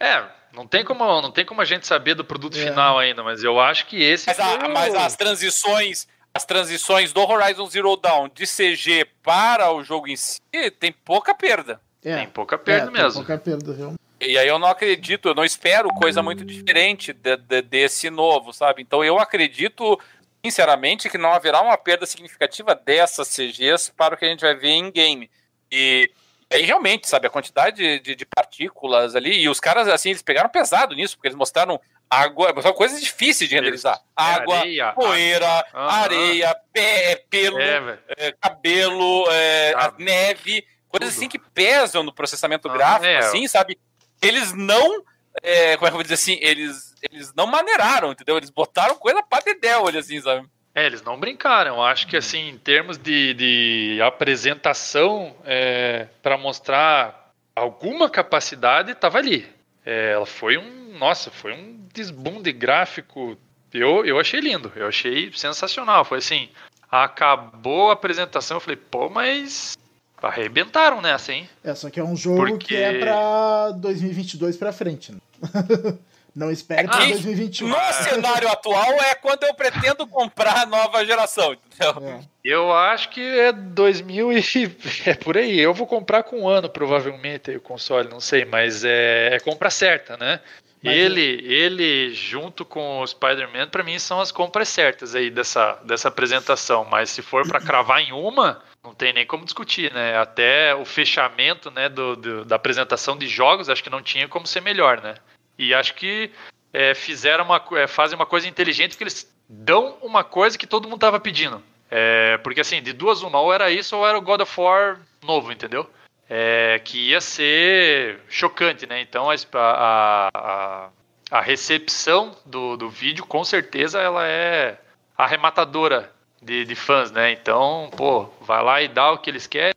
É, não tem como, não tem como a gente saber do produto É. final ainda, mas eu acho que esse Mas, a- foi o- mas as transições, as transições do Horizon Zero Dawn de CG para o jogo em si tem pouca perda. É, tem pouca perda é, tem mesmo. pouca perda, viu? E aí eu não acredito, eu não espero coisa muito diferente de- de- desse novo, sabe? Então eu acredito, sinceramente, que não haverá uma perda significativa dessas CGs para o que a gente vai ver em game. E aí realmente, sabe, a quantidade de, de- de partículas ali, e os caras, assim, eles pegaram pesado nisso, porque eles mostraram água, mostraram coisas difíceis de renderizar. É, Água, areia, poeira, areia, pé, pelo, É, é, cabelo, é, Sabe. neve, coisas assim que pesam no processamento Ah, gráfico, é. assim, sabe? Eles não. é, como é que eu vou dizer assim? Eles, eles não maneiraram, entendeu? Eles botaram coisa pra dedéu, olha assim, sabe? É, eles não brincaram. Acho que assim, em termos de, de apresentação, é, para mostrar alguma capacidade, tava ali. É, ela foi um, nossa, foi um desbunde gráfico. Eu, eu achei lindo, eu achei sensacional. Foi assim, acabou a apresentação, eu falei, pô, mas arrebentaram nessa, hein? É, só que é um jogo Porque- que é pra 2022 pra frente, né? Não espere Aqui, 2021. No cenário atual é quando eu pretendo comprar a nova geração, entendeu? É. Eu acho que é 2000 e é por aí. Eu vou comprar com um ano provavelmente aí o console, não sei, mas é, é compra certa, né? Mas ele, ele junto com o Spider-Man para mim são as compras certas aí dessa, dessa apresentação. Mas se for para cravar em uma, não tem nem como discutir, né? Até o fechamento, né, do, do- da apresentação de jogos, acho que não tinha como ser melhor, né? E acho que é, fizeram uma, é, fazem uma coisa inteligente porque eles dão uma coisa que todo mundo tava pedindo. É, porque assim, de duas uma, ou era isso ou era o God of War novo, entendeu? É, que ia ser chocante, né? Então a, a, a, a recepção do, do vídeo, com certeza, ela é arrematadora de, de fãs, né? Então, pô, vai lá e dá o que eles querem.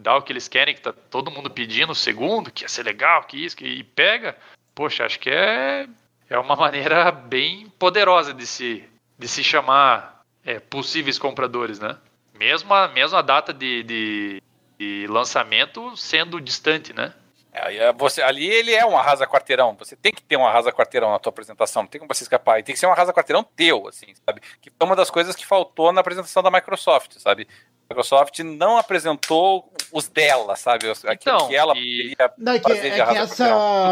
Dá o que eles querem, que tá todo mundo pedindo o segundo, que ia ser legal, que isso, que, e pega. Poxa, acho que é, é uma maneira bem poderosa de se, de se chamar é, possíveis compradores, né? Mesmo a, mesmo a data de, de, de lançamento sendo distante, né? É, é, você, ali ele é um arrasa quarteirão. Você tem que ter um arrasa quarteirão na tua apresentação. Não tem como você escapar. E tem que ser um arrasa quarteirão teu, assim, sabe? Que foi uma das coisas que faltou na apresentação da Microsoft, sabe? A Microsoft não apresentou os dela, sabe? Aquilo Então, que ela e- poderia Não, é que, fazer de é que arrasa essa.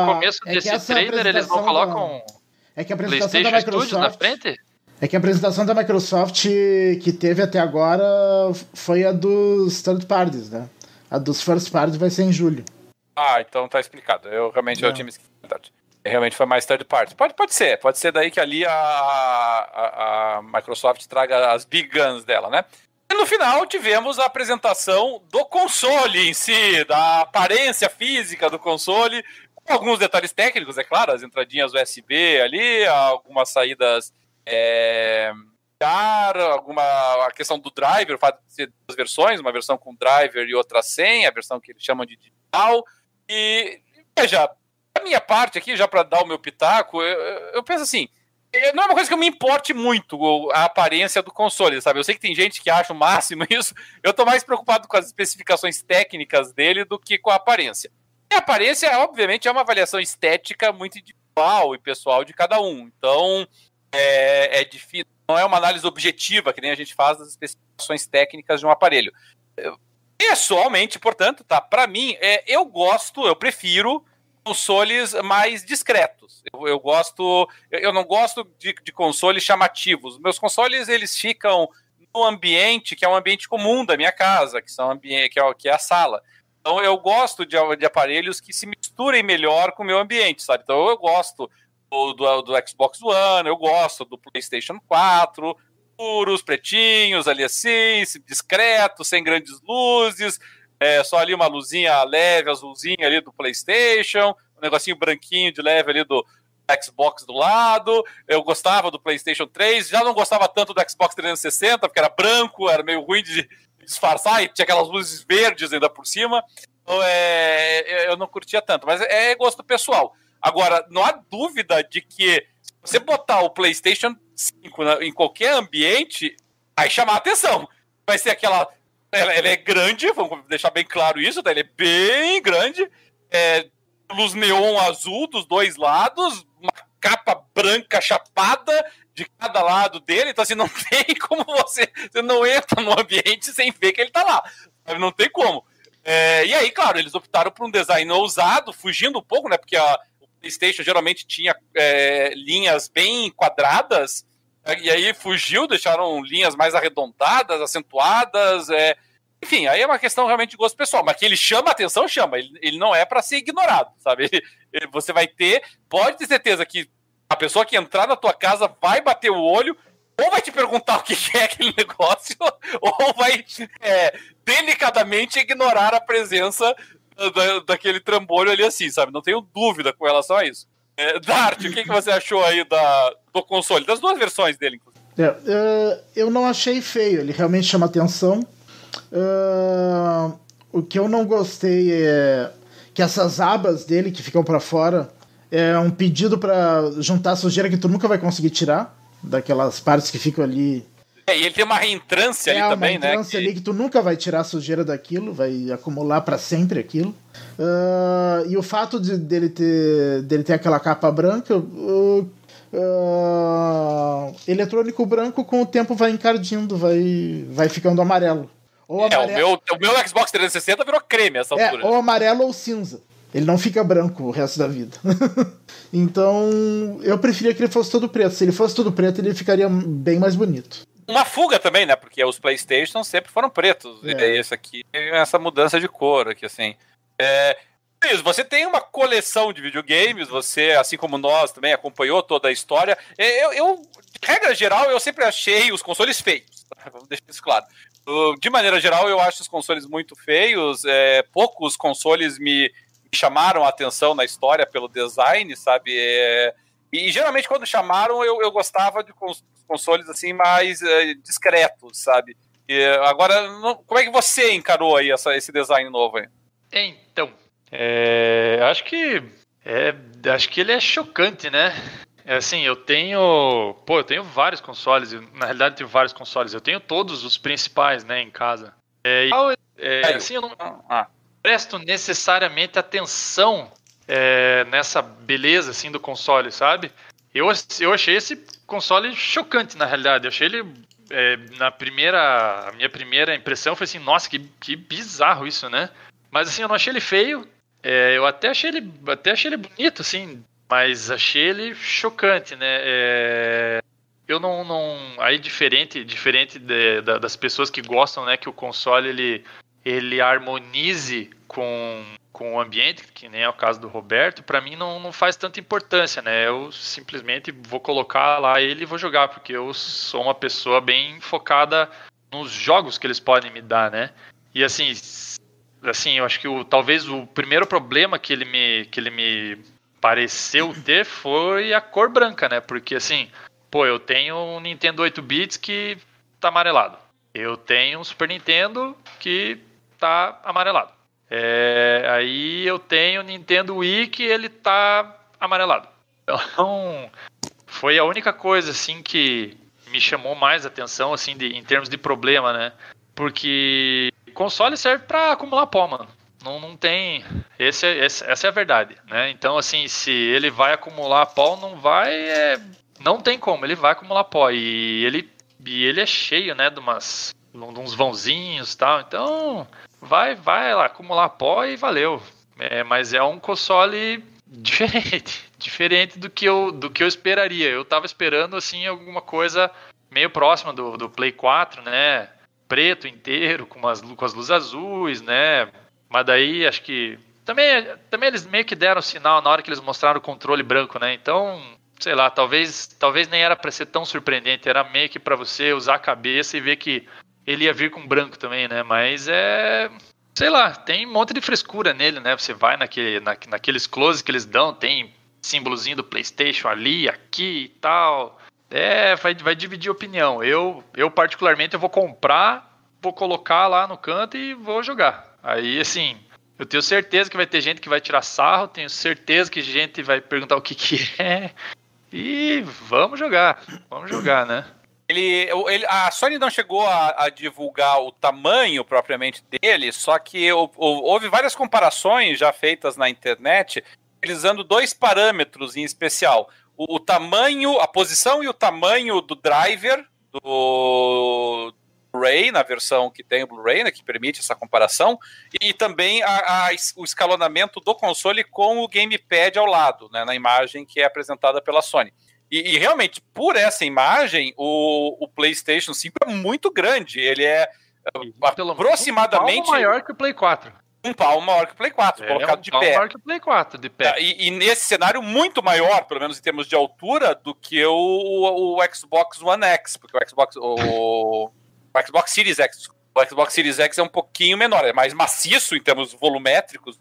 No começo é desse trailer eles não colocam Da, é que a apresentação da PlayStation Studios na Microsoft. frente? É que a apresentação da Microsoft que teve até agora foi a dos third parties, né? A dos first parties vai ser em julho. Ah, então tá explicado. Eu realmente eu Não. tinha me esquecido. verdade. Realmente foi mais third party. Pode, pode ser, pode ser daí que ali a, a, a Microsoft traga as big guns dela, né? No final tivemos a apresentação do console em si, da aparência física do console, com alguns detalhes técnicos, é claro, as entradinhas USB ali, algumas saídas é, alguma a questão do driver, o fato de ser duas versões, uma versão com driver e outra sem, a versão que eles chamam de digital. E veja, a minha parte aqui, já para dar o meu pitaco, eu, eu penso assim, não é uma coisa que eu me importe muito a aparência do console, sabe? Eu sei que tem gente que acha o máximo isso. Eu tô mais preocupado com as especificações técnicas dele do que com a aparência. E a aparência, obviamente, é uma avaliação estética muito individual e pessoal de cada um. Então, é, é difícil, não é uma análise objetiva que nem a gente faz das especificações técnicas de um aparelho. Pessoalmente, portanto, tá? Para mim, é, eu gosto, eu prefiro consoles mais discretos. Eu, eu gosto, eu, não gosto de, de consoles chamativos. Meus consoles eles ficam no ambiente que é um ambiente comum da minha casa, que são ambiente que é, que é a sala. Então eu gosto de, de aparelhos que se misturem melhor com o meu ambiente, sabe? Então eu gosto do, do, do Xbox One, eu gosto do PlayStation 4, puros, pretinhos, ali assim, discretos, sem grandes luzes, é, só ali uma luzinha leve, azulzinha ali do PlayStation, um negocinho branquinho de leve ali do Xbox do lado. Eu gostava do PlayStation 3, já não gostava tanto do Xbox 360, porque era branco, era meio ruim de, disfarçar, e tinha aquelas luzes verdes ainda por cima. Então, é, eu não curtia tanto, mas é gosto pessoal. Agora, não há dúvida de que se você botar o PlayStation 5 em qualquer ambiente, vai chamar atenção. Vai ser aquela. Ela, ela é grande, vamos deixar bem claro isso, tá? Ele é bem grande. É, luz neon azul dos dois lados, uma capa branca chapada de cada lado dele, então assim, não tem como você. Você não entra no ambiente sem ver que ele tá lá. Não tem como. É, e aí, claro, eles optaram por um design ousado, fugindo um pouco, né? Porque a, o PlayStation geralmente tinha é, linhas bem quadradas, e aí fugiu, deixaram linhas mais arredondadas, acentuadas. É, enfim, aí é uma questão realmente de gosto pessoal, mas que ele chama atenção, chama. Ele, ele não é para ser ignorado, sabe? Ele, você vai ter, pode ter certeza que a pessoa que entrar na tua casa vai bater o olho, ou vai te perguntar o que é aquele negócio, ou vai é, delicadamente ignorar a presença da, daquele trambolho ali assim, sabe? Não tenho dúvida com relação a isso. É, Dart, o que, que você achou aí da, do console? Das duas versões dele, inclusive. É, uh, eu não achei feio, ele realmente chama atenção. Uh, o que eu não gostei é que essas abas dele que ficam para fora é um pedido para juntar sujeira que tu nunca vai conseguir tirar daquelas partes que ficam ali. É, e ele tem uma reentrância é, ali também, né? Uma reentrância ali que tu nunca vai tirar a sujeira daquilo, vai acumular para sempre aquilo. Uh, e o fato de, dele, ter, dele ter aquela capa branca, uh, uh, eletrônico branco com o tempo vai encardindo, vai, vai ficando amarelo. Ou é, amarelo... o, meu, o meu Xbox 360 virou creme essa é, altura. Ou amarelo ou cinza. Ele não fica branco o resto da vida. então, eu preferia que ele fosse todo preto. Se ele fosse todo preto, ele ficaria bem mais bonito. Uma fuga também, né? Porque os PlayStation sempre foram pretos. É. E esse aqui, essa mudança de cor aqui, assim. É, você tem uma coleção de videogames, você, assim como nós, também acompanhou toda a história. Eu, eu de regra geral, eu sempre achei os consoles feios. Vamos deixar isso claro. De maneira geral, eu acho os consoles muito feios. É, poucos consoles me, chamaram a atenção na história pelo design, sabe? É, e geralmente quando chamaram eu, eu gostava de consoles assim mais é, discretos, sabe? E, agora, não, como é que você encarou aí essa, esse design novo aí? Então, é, acho que é, acho que ele é chocante, né? É assim, eu tenho, pô, eu tenho vários consoles. Na realidade, eu tenho vários consoles. Eu tenho todos os principais, né, em casa. É, é, assim, eu não, ah presto necessariamente atenção é, nessa beleza assim do console, sabe? Eu, eu achei esse console chocante na realidade. Eu achei ele é, na primeira, a minha primeira impressão foi assim, nossa, que, que bizarro isso, né? Mas assim, eu não achei ele feio. É, eu até achei ele, até achei ele bonito, assim, mas achei ele chocante, né? É, eu não, não, aí diferente, diferente de, das pessoas que gostam, né, que o console ele ele harmonize com, com o ambiente, que nem é o caso do Roberto, para mim não, não faz tanta importância, né? Eu simplesmente vou colocar lá ele e vou jogar, porque eu sou uma pessoa bem focada nos jogos que eles podem me dar, né? E assim, assim, eu acho que o, talvez o primeiro problema que ele me, que ele me pareceu ter foi a cor branca, né? Porque assim, pô, eu tenho um Nintendo 8 bits que tá amarelado. Eu tenho um Super Nintendo que tá amarelado. É, aí eu tenho Nintendo Wii que ele tá amarelado. Então, foi a única coisa assim que me chamou mais atenção assim de, em termos de problema, né? Porque console serve para acumular pó, mano. Não, não tem. Esse, é, esse, essa é a verdade, né? Então, assim, se ele vai acumular pó, não vai. É, não tem como, ele vai acumular pó. E ele, e ele é cheio, né? De umas. De uns vãozinhos e tal. Então, vai, vai lá, acumular pó e valeu. É, mas é um console diferente, diferente do que eu, do que eu esperaria. Eu tava esperando assim alguma coisa meio próxima do, do Play 4, né? Preto inteiro, com, com as luzes azuis, né? Mas daí acho que. Também, também eles meio que deram sinal na hora que eles mostraram o controle branco, né? Então, sei lá, talvez, talvez nem era para ser tão surpreendente, era meio que para você usar a cabeça e ver que ele ia vir com branco também, né? Mas é. Sei lá, tem um monte de frescura nele, né? Você vai naquele, na, naqueles closes que eles dão, tem símbolozinho do PlayStation ali, aqui e tal. É, vai, vai dividir opinião. Eu, eu particularmente, eu vou comprar vou colocar lá no canto e vou jogar. Aí, assim, eu tenho certeza que vai ter gente que vai tirar sarro, tenho certeza que gente vai perguntar o que, que é. E vamos jogar, vamos jogar, né? Ele, ele, a Sony não chegou a, a, divulgar o tamanho propriamente dele, só que o, o, houve várias comparações já feitas na internet, utilizando dois parâmetros em especial: o, o tamanho, a posição e o tamanho do driver do Blu-ray, na versão que tem o Blu-ray, né, que permite essa comparação, e também a, a, o escalonamento do console com o gamepad ao lado, né, na imagem que é apresentada pela Sony. E, e, realmente, por essa imagem, o, o, PlayStation 5 é muito grande. Ele é Pelo aproximadamente. Um maior que o Play 4. Um pau maior que o Play 4, é, colocado um de pé. maior que o Play 4, de pé. Tá, e, e, nesse cenário, muito maior, pelo menos em termos de altura, do que o, o, o Xbox One X. Porque o Xbox. O, o Xbox Series X. O Xbox Series X é um pouquinho menor, é mais maciço em termos volumétricos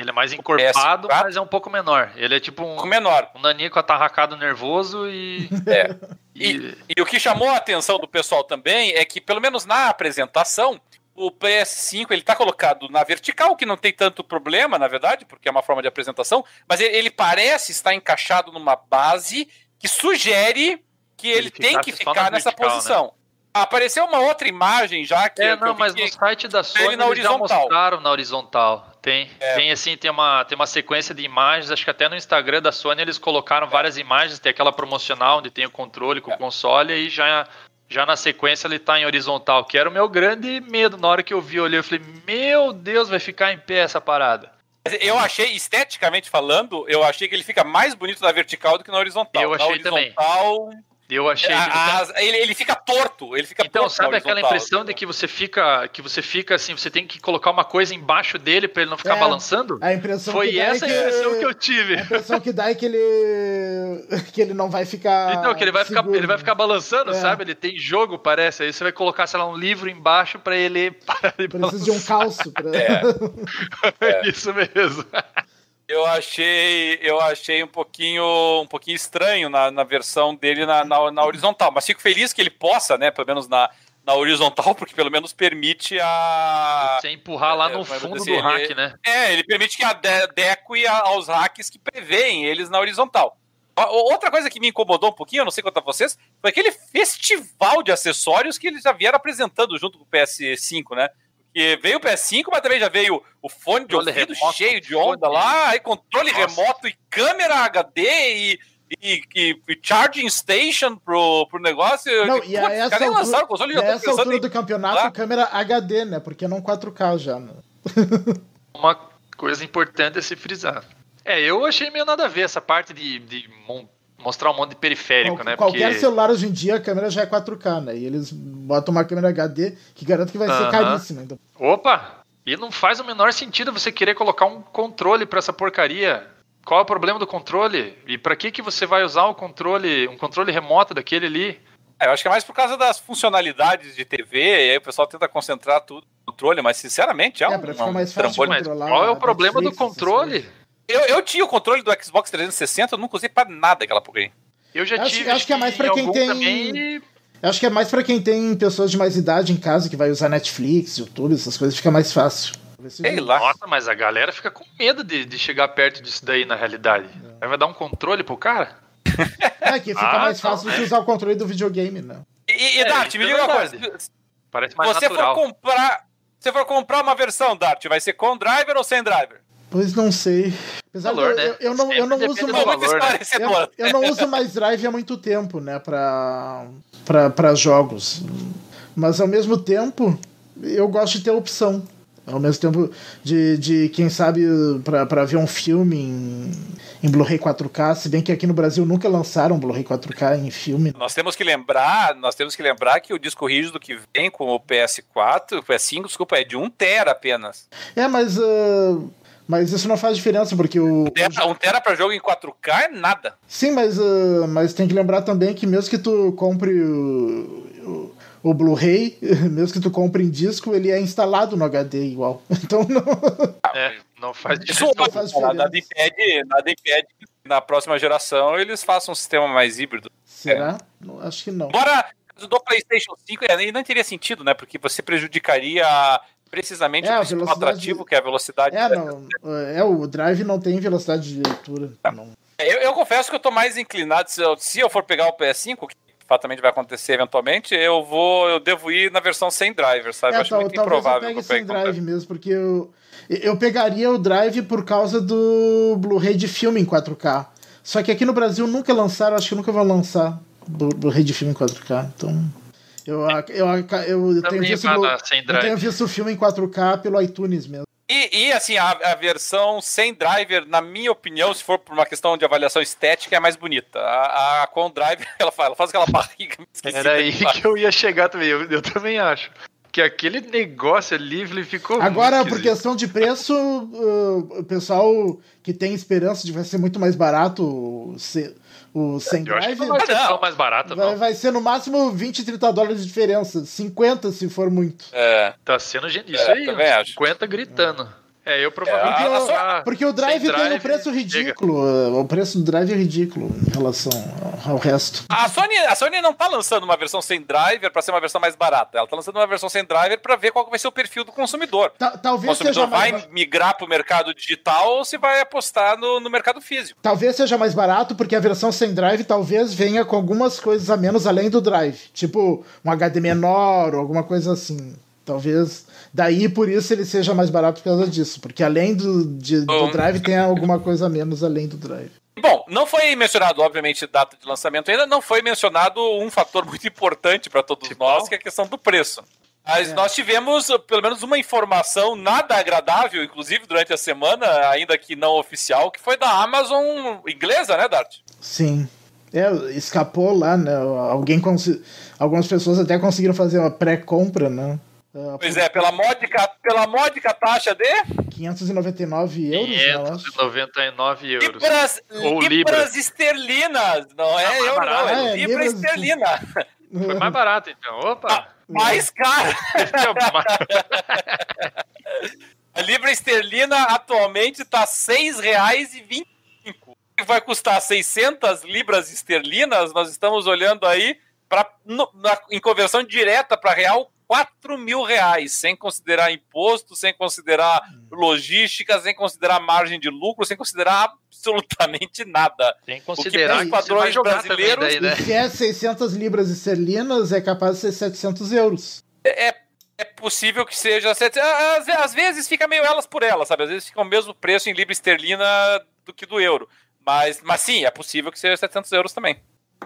ele é mais encorpado, PS4. mas é um pouco menor. Ele é tipo um, um menor. um nanico atarracado nervoso e... É. E, e... e, o que chamou a atenção do pessoal também é que, pelo menos na apresentação, o PS5 ele está colocado na vertical, que não tem tanto problema, na verdade, porque é uma forma de apresentação, mas ele, ele parece estar encaixado numa base que sugere que ele, ele tem que ficar nessa vertical, né? posição. Né? Apareceu uma outra imagem já que. É, não, mas no site da Sony na horizontal. já mostraram na horizontal. Tem, é. tem assim, tem uma, tem uma sequência de imagens, acho que até no Instagram da Sony eles colocaram várias imagens, tem aquela promocional onde tem o controle com é. o console e já, já na sequência ele tá em horizontal, que era o meu grande medo. Na hora que eu vi, eu olhei, eu falei, meu Deus, vai ficar em pé essa parada. Eu achei, esteticamente falando, eu achei que ele fica mais bonito na vertical do que na horizontal. Eu achei na horizontal, também. Eu achei. A, a, ele, ele fica torto, ele fica Então, torto sabe aquela impressão de que você fica. Que você fica assim, você tem que colocar uma coisa embaixo dele para ele não ficar é, balançando? A impressão Foi que essa é a impressão que eu tive. A impressão que dá é que ele. que ele não vai ficar. Então, que ele vai, ficar, ele vai ficar balançando, é. sabe? Ele tem jogo, parece. Aí você vai colocar, sei lá, um livro embaixo para ele Precisa de um calço. Pra... É. é. Isso mesmo. Eu achei, eu achei um pouquinho, um pouquinho estranho na, na versão dele na, na, na, horizontal, mas fico feliz que ele possa, né, pelo menos na, na horizontal, porque pelo menos permite a. Você empurrar lá no é, fundo dizer, do hack, né? É, ele permite que adeque aos hacks que prevêem eles na horizontal. Outra coisa que me incomodou um pouquinho, eu não sei quanto a vocês, foi aquele festival de acessórios que eles já vieram apresentando junto com o PS5, né? Que veio o PS5, mas também já veio o fone de ouvido remoto, cheio de onda lá, aí controle Nossa. remoto e câmera HD e, e, e, e, charging station pro, pro negócio. Não, e a essa altura, lançaram o console? Essa altura do campeonato, lá. câmera HD, né? Porque não 4K já. Né? Uma coisa importante é se frisar. É, eu achei meio nada a ver essa parte de, de mostrar um monte de periférico, Qual, né? Qualquer Porque... celular hoje em dia a câmera já é 4K, né? E eles botam uma câmera HD que garanto que vai uh -huh. ser caríssima. Então. Opa! E não faz o menor sentido você querer colocar um controle para essa porcaria. Qual é o problema do controle? E para que que você vai usar um controle, um controle remoto daquele ali? É, eu acho que é mais por causa das funcionalidades de TV, e aí o pessoal tenta concentrar tudo no controle, mas sinceramente é, é um, ficar mais fácil. Qual é o problema Netflix, do controle? Eu, eu tinha o controle do Xbox 360, eu nunca usei pra nada aquela porcaria. Eu já acho, tive. Acho que é mais pra quem tem. Também... Acho que é mais para quem tem pessoas de mais idade em casa que vai usar Netflix, YouTube, essas coisas, fica mais fácil. Sei lá. Nossa, mas a galera fica com medo de, de chegar perto disso daí na realidade. É. Vai dar um controle pro cara? É, que fica ah, mais fácil de usar o controle do videogame, né? E, e é, Dart, me é diga uma coisa. Parece mais você natural. for comprar. Se for comprar uma versão, Dart, vai ser com driver ou sem driver? Pois não sei. Apesar valor, de, eu, né? eu, não, eu não uso mais. Valor, né? eu, eu, não uso mais Drive há muito tempo, né? Pra, pra, pra jogos. Mas ao mesmo tempo, eu gosto de ter opção. Ao mesmo tempo de, de quem sabe, para ver um filme em, em Blu-ray 4K, se bem que aqui no Brasil nunca lançaram Blu-ray 4K em filme. Nós temos que lembrar, nós temos que lembrar que o disco rígido que vem com o PS4, o PS5, desculpa, é de 1 tera apenas. É, mas uh, mas isso não faz diferença, porque o. Um tera, um tera pra jogo em 4K é nada. Sim, mas, uh, mas tem que lembrar também que mesmo que tu compre o, o, o Blu-ray, mesmo que tu compre em disco, ele é instalado no HD igual. Então não. É, não faz diferença. Não faz diferença. Nada impede, nada impede que na próxima geração eles façam um sistema mais híbrido. Será? É. Não, acho que não. Embora, do PlayStation 5 é, não teria sentido, né? Porque você prejudicaria precisamente É, o atrativo, que é a velocidade. É, não, é, o Drive não tem velocidade de leitura. Não. Eu, eu confesso que eu tô mais inclinado, se eu, se eu for pegar o PS5, que fatalmente vai acontecer eventualmente, eu vou, eu devo ir na versão sem driver, sabe? eu É, acho tal- muito talvez eu improvável que eu pegue sem Drive mesmo, porque eu, eu pegaria o Drive por causa do Blu-ray de filme em 4K. Só que aqui no Brasil nunca lançaram, acho que nunca vão lançar Blu- Blu-ray de filme em 4K. Então, eu, eu, eu, eu tenho visto, eu tenho visto o filme em 4K pelo iTunes mesmo. E, e, assim, a, a versão sem driver, na minha opinião, se for por uma questão de avaliação estética, é mais bonita. A, a com driver, ela faz, ela faz aquela barriga esquisita Era aí que que eu ia chegar também. Eu, eu também acho. Que aquele negócio ali ele ficou. Agora, por questão de preço, uh, o pessoal que tem esperança de vai ser muito mais barato o, se- o sem Eu acho que drive, não vai ser tão mais barato, vai, não. vai ser no máximo 20, 30 dólares de diferença. 50 se for muito. É, Tá sendo gente. É, Isso aí, também uns acho. 50 gritando. É, eu provavelmente É, a- usar Porque o drive sem tem um drive, preço chega. ridículo. uh, O preço do drive é ridículo em relação ao- resto. A Sony, a Sony não tá lançando uma versão sem driver para ser uma versão mais barata. Ela tá lançando uma versão sem driver para ver qual vai ser o perfil do consumidor. Ta- O talvez, seja consumidor vai mais, migrar para o mercado digital ou se vai apostar no, no mercado físico. talvez seja mais barato, porque a versão sem drive talvez venha com algumas coisas a menos além do drive. Tipo, um HD menor ou alguma coisa assim. Talvez. Daí por isso ele seja mais barato por causa disso. Porque além do, de- do drive tem alguma coisa a menos além do drive. Bom, não foi mencionado, obviamente, data de lançamento ainda, não foi mencionado um fator muito importante para todos Tipo? nós, que é a questão do preço. Mas É. nós tivemos uh, pelo menos uma informação nada agradável, inclusive durante a semana, ainda que não oficial, que foi da Amazon inglesa, né, Dart? Sim. É, escapou lá, né? Alguém consi- Algumas pessoas até conseguiram fazer uma pré-compra, né? Ah, Pois é, pela módica, pela módica taxa de 599 euros, né, eu acho. 599 euros. libras, Ou libras libras. esterlinas. Não é Ah, mais euro, não, é Ah, é, libra libras- esterlina. Foi mais barato, então. Opa! Mais caro. A libra esterlina atualmente está R$ 6,25. Vai custar 600 libras esterlinas. Nós estamos olhando aí pra, no- na- em conversão direta para real 4 mil reais, sem considerar imposto, sem considerar logística, sem considerar margem de lucro, sem considerar absolutamente nada. Que considerar os que padrões brasileiros- daí, né? Se é 600 libras esterlinas, é capaz de ser 700 euros. É, é possível que seja. sete- Às, às vezes fica meio elas por elas, sabe? Às vezes fica o mesmo preço em libra esterlina do que do euro. Mas, mas sim, é possível que seja 700 euros também.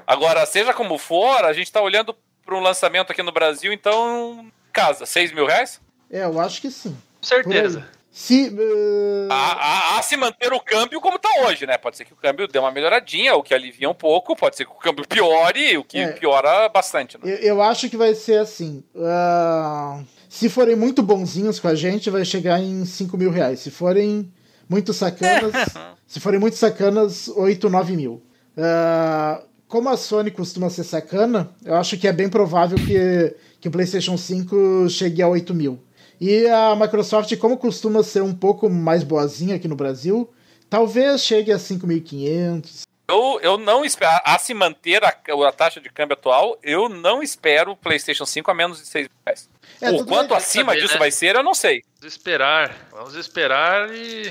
Agora, seja como for, a gente está olhando para um lançamento aqui no Brasil, então. Casa, 6 mil reais? É, eu acho que sim. Com certeza. Se. eh, A, a- a se manter o câmbio como está hoje, né? Pode ser que o câmbio dê uma melhoradinha, o que alivia um pouco, pode ser que o câmbio piore, o que É. piora bastante. Né? eu, eu acho que vai ser assim. ah, se forem muito bonzinhos com a gente, vai chegar em 5 mil reais. Se forem muito sacanas. se forem muito sacanas, 8, 9 mil. Ah, como a Sony costuma ser sacana, eu acho que é bem provável que, que o PlayStation 5 chegue a 8 mil. E a Microsoft, como costuma ser um pouco mais boazinha aqui no Brasil, talvez chegue a 5.500. Eu, eu não espero. A se manter a, a taxa de câmbio atual, eu não espero o PlayStation 5 a menos de 6 reais. É, o quanto bem. acima saber, disso né? vai ser, eu não sei. Vamos esperar. Vamos esperar e.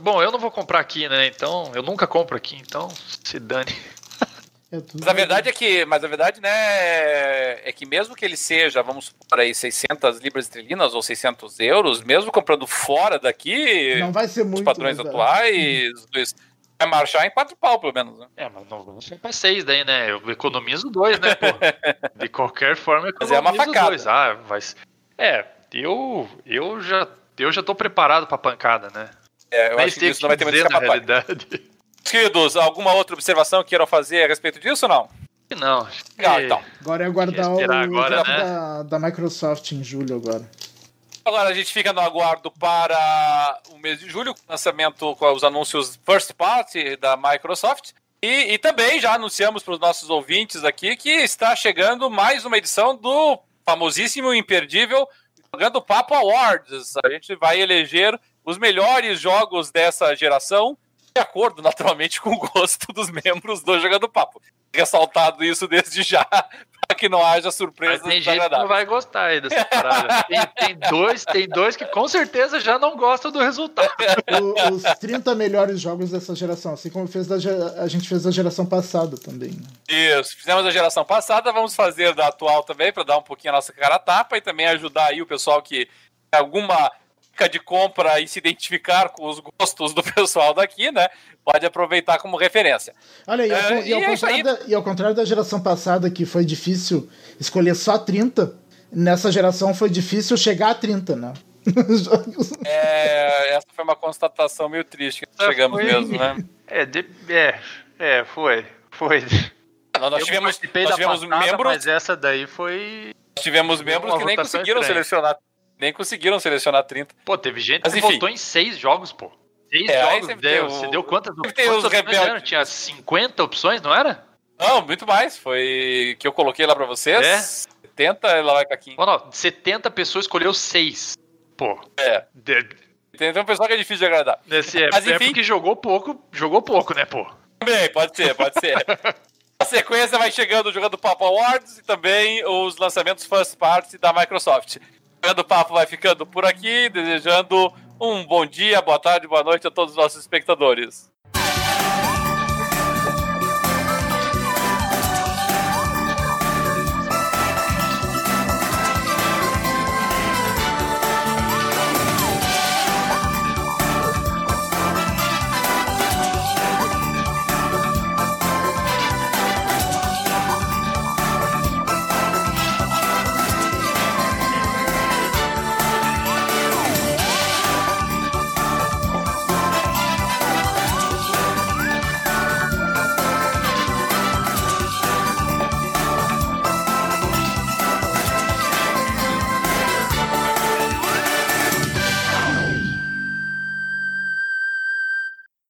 Bom, eu não vou comprar aqui, né? Então, eu nunca compro aqui, então se dane. É tudo Mas a verdade é que, mas a verdade, né, é que mesmo que ele seja, vamos supor aí, 600 libras esterlinas ou 600 euros, mesmo comprando fora daqui, não vai ser os muito. padrões mas, é. atuais, dois- vai marchar em quatro pau, pelo menos. Né? É, mas não vamos comprar seis daí, né? Eu economizo dois, né, pô? De qualquer forma, eu Mas é uma economizo facada. dois. Ah, vai ser- É, eu, eu já. Eu já tô preparado pra pancada, né? É, eu Nem acho que isso não vai ter muito escapatória. realidade. Queridos, alguma outra observação que queiram fazer a respeito disso ou não? Não, Legal, então. Agora é aguardar o agora, né? da, da Microsoft em julho agora. Agora a gente fica no aguardo para o mês de julho, com o lançamento com os anúncios first party da Microsoft. E, e também já anunciamos para os nossos ouvintes aqui que está chegando mais uma edição do famosíssimo e imperdível Jogando Papo Awards. A gente vai eleger os melhores jogos dessa geração, de acordo, naturalmente, com o gosto dos membros do Jogando Papo. ressaltado isso desde já, para que não haja surpresa. Mas tem gente que não vai gostar aí dessa parada. tem, tem, dois, tem dois que com certeza já não gostam do resultado. O, os 30 melhores jogos dessa geração, assim como fez da, a gente fez da geração passada também. Né? Isso, fizemos da geração passada, vamos fazer da atual também, para dar um pouquinho a nossa cara a tapa e também ajudar aí o pessoal que tem alguma dica de compra e se identificar com os gostos do pessoal daqui, né? Pode aproveitar como referência. Olha, e, ao, é, e, ao, é contrário da, e ao contrário da geração passada, que foi difícil escolher só 30, nessa geração foi difícil chegar a 30, né? é, essa foi uma constatação meio triste que chegamos foi... mesmo, né? É, de, é, é, foi. Foi. Não, nós Eu tivemos, nós tivemos passada, membros. Mas essa daí foi. Nós tivemos membros que nem conseguiram estranha. selecionar. Nem conseguiram selecionar 30. Pô, teve gente mas, que enfim. votou em 6 jogos, pô. Seis é, jogos, deu, o... você deu quantas, quantas opções Tinha 50 opções, não era? Não, muito mais. Foi que eu coloquei lá pra vocês. É? 70, ela vai com aqui. Não, não, 70 pessoas escolheu 6. Pô. É. De... Tem um pessoal que é difícil de agradar. Nesse é, Mas, enfim, é porque jogou pouco, jogou pouco, né, pô? Também, pode ser, pode ser. A sequência vai chegando jogando Papo Awards e também os lançamentos first party da Microsoft. Jogando Papo vai ficando por aqui, desejando um bom dia, boa tarde, boa noite a todos os nossos espectadores.